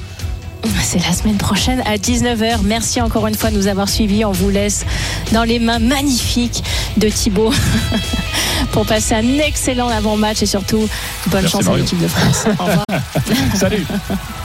C'est la semaine prochaine à 19h. Merci encore une fois de nous avoir suivis. On vous laisse dans les mains magnifiques de Thibaut pour passer un excellent avant-match et surtout bonne Merci, chance à l'équipe de France. Au revoir. Salut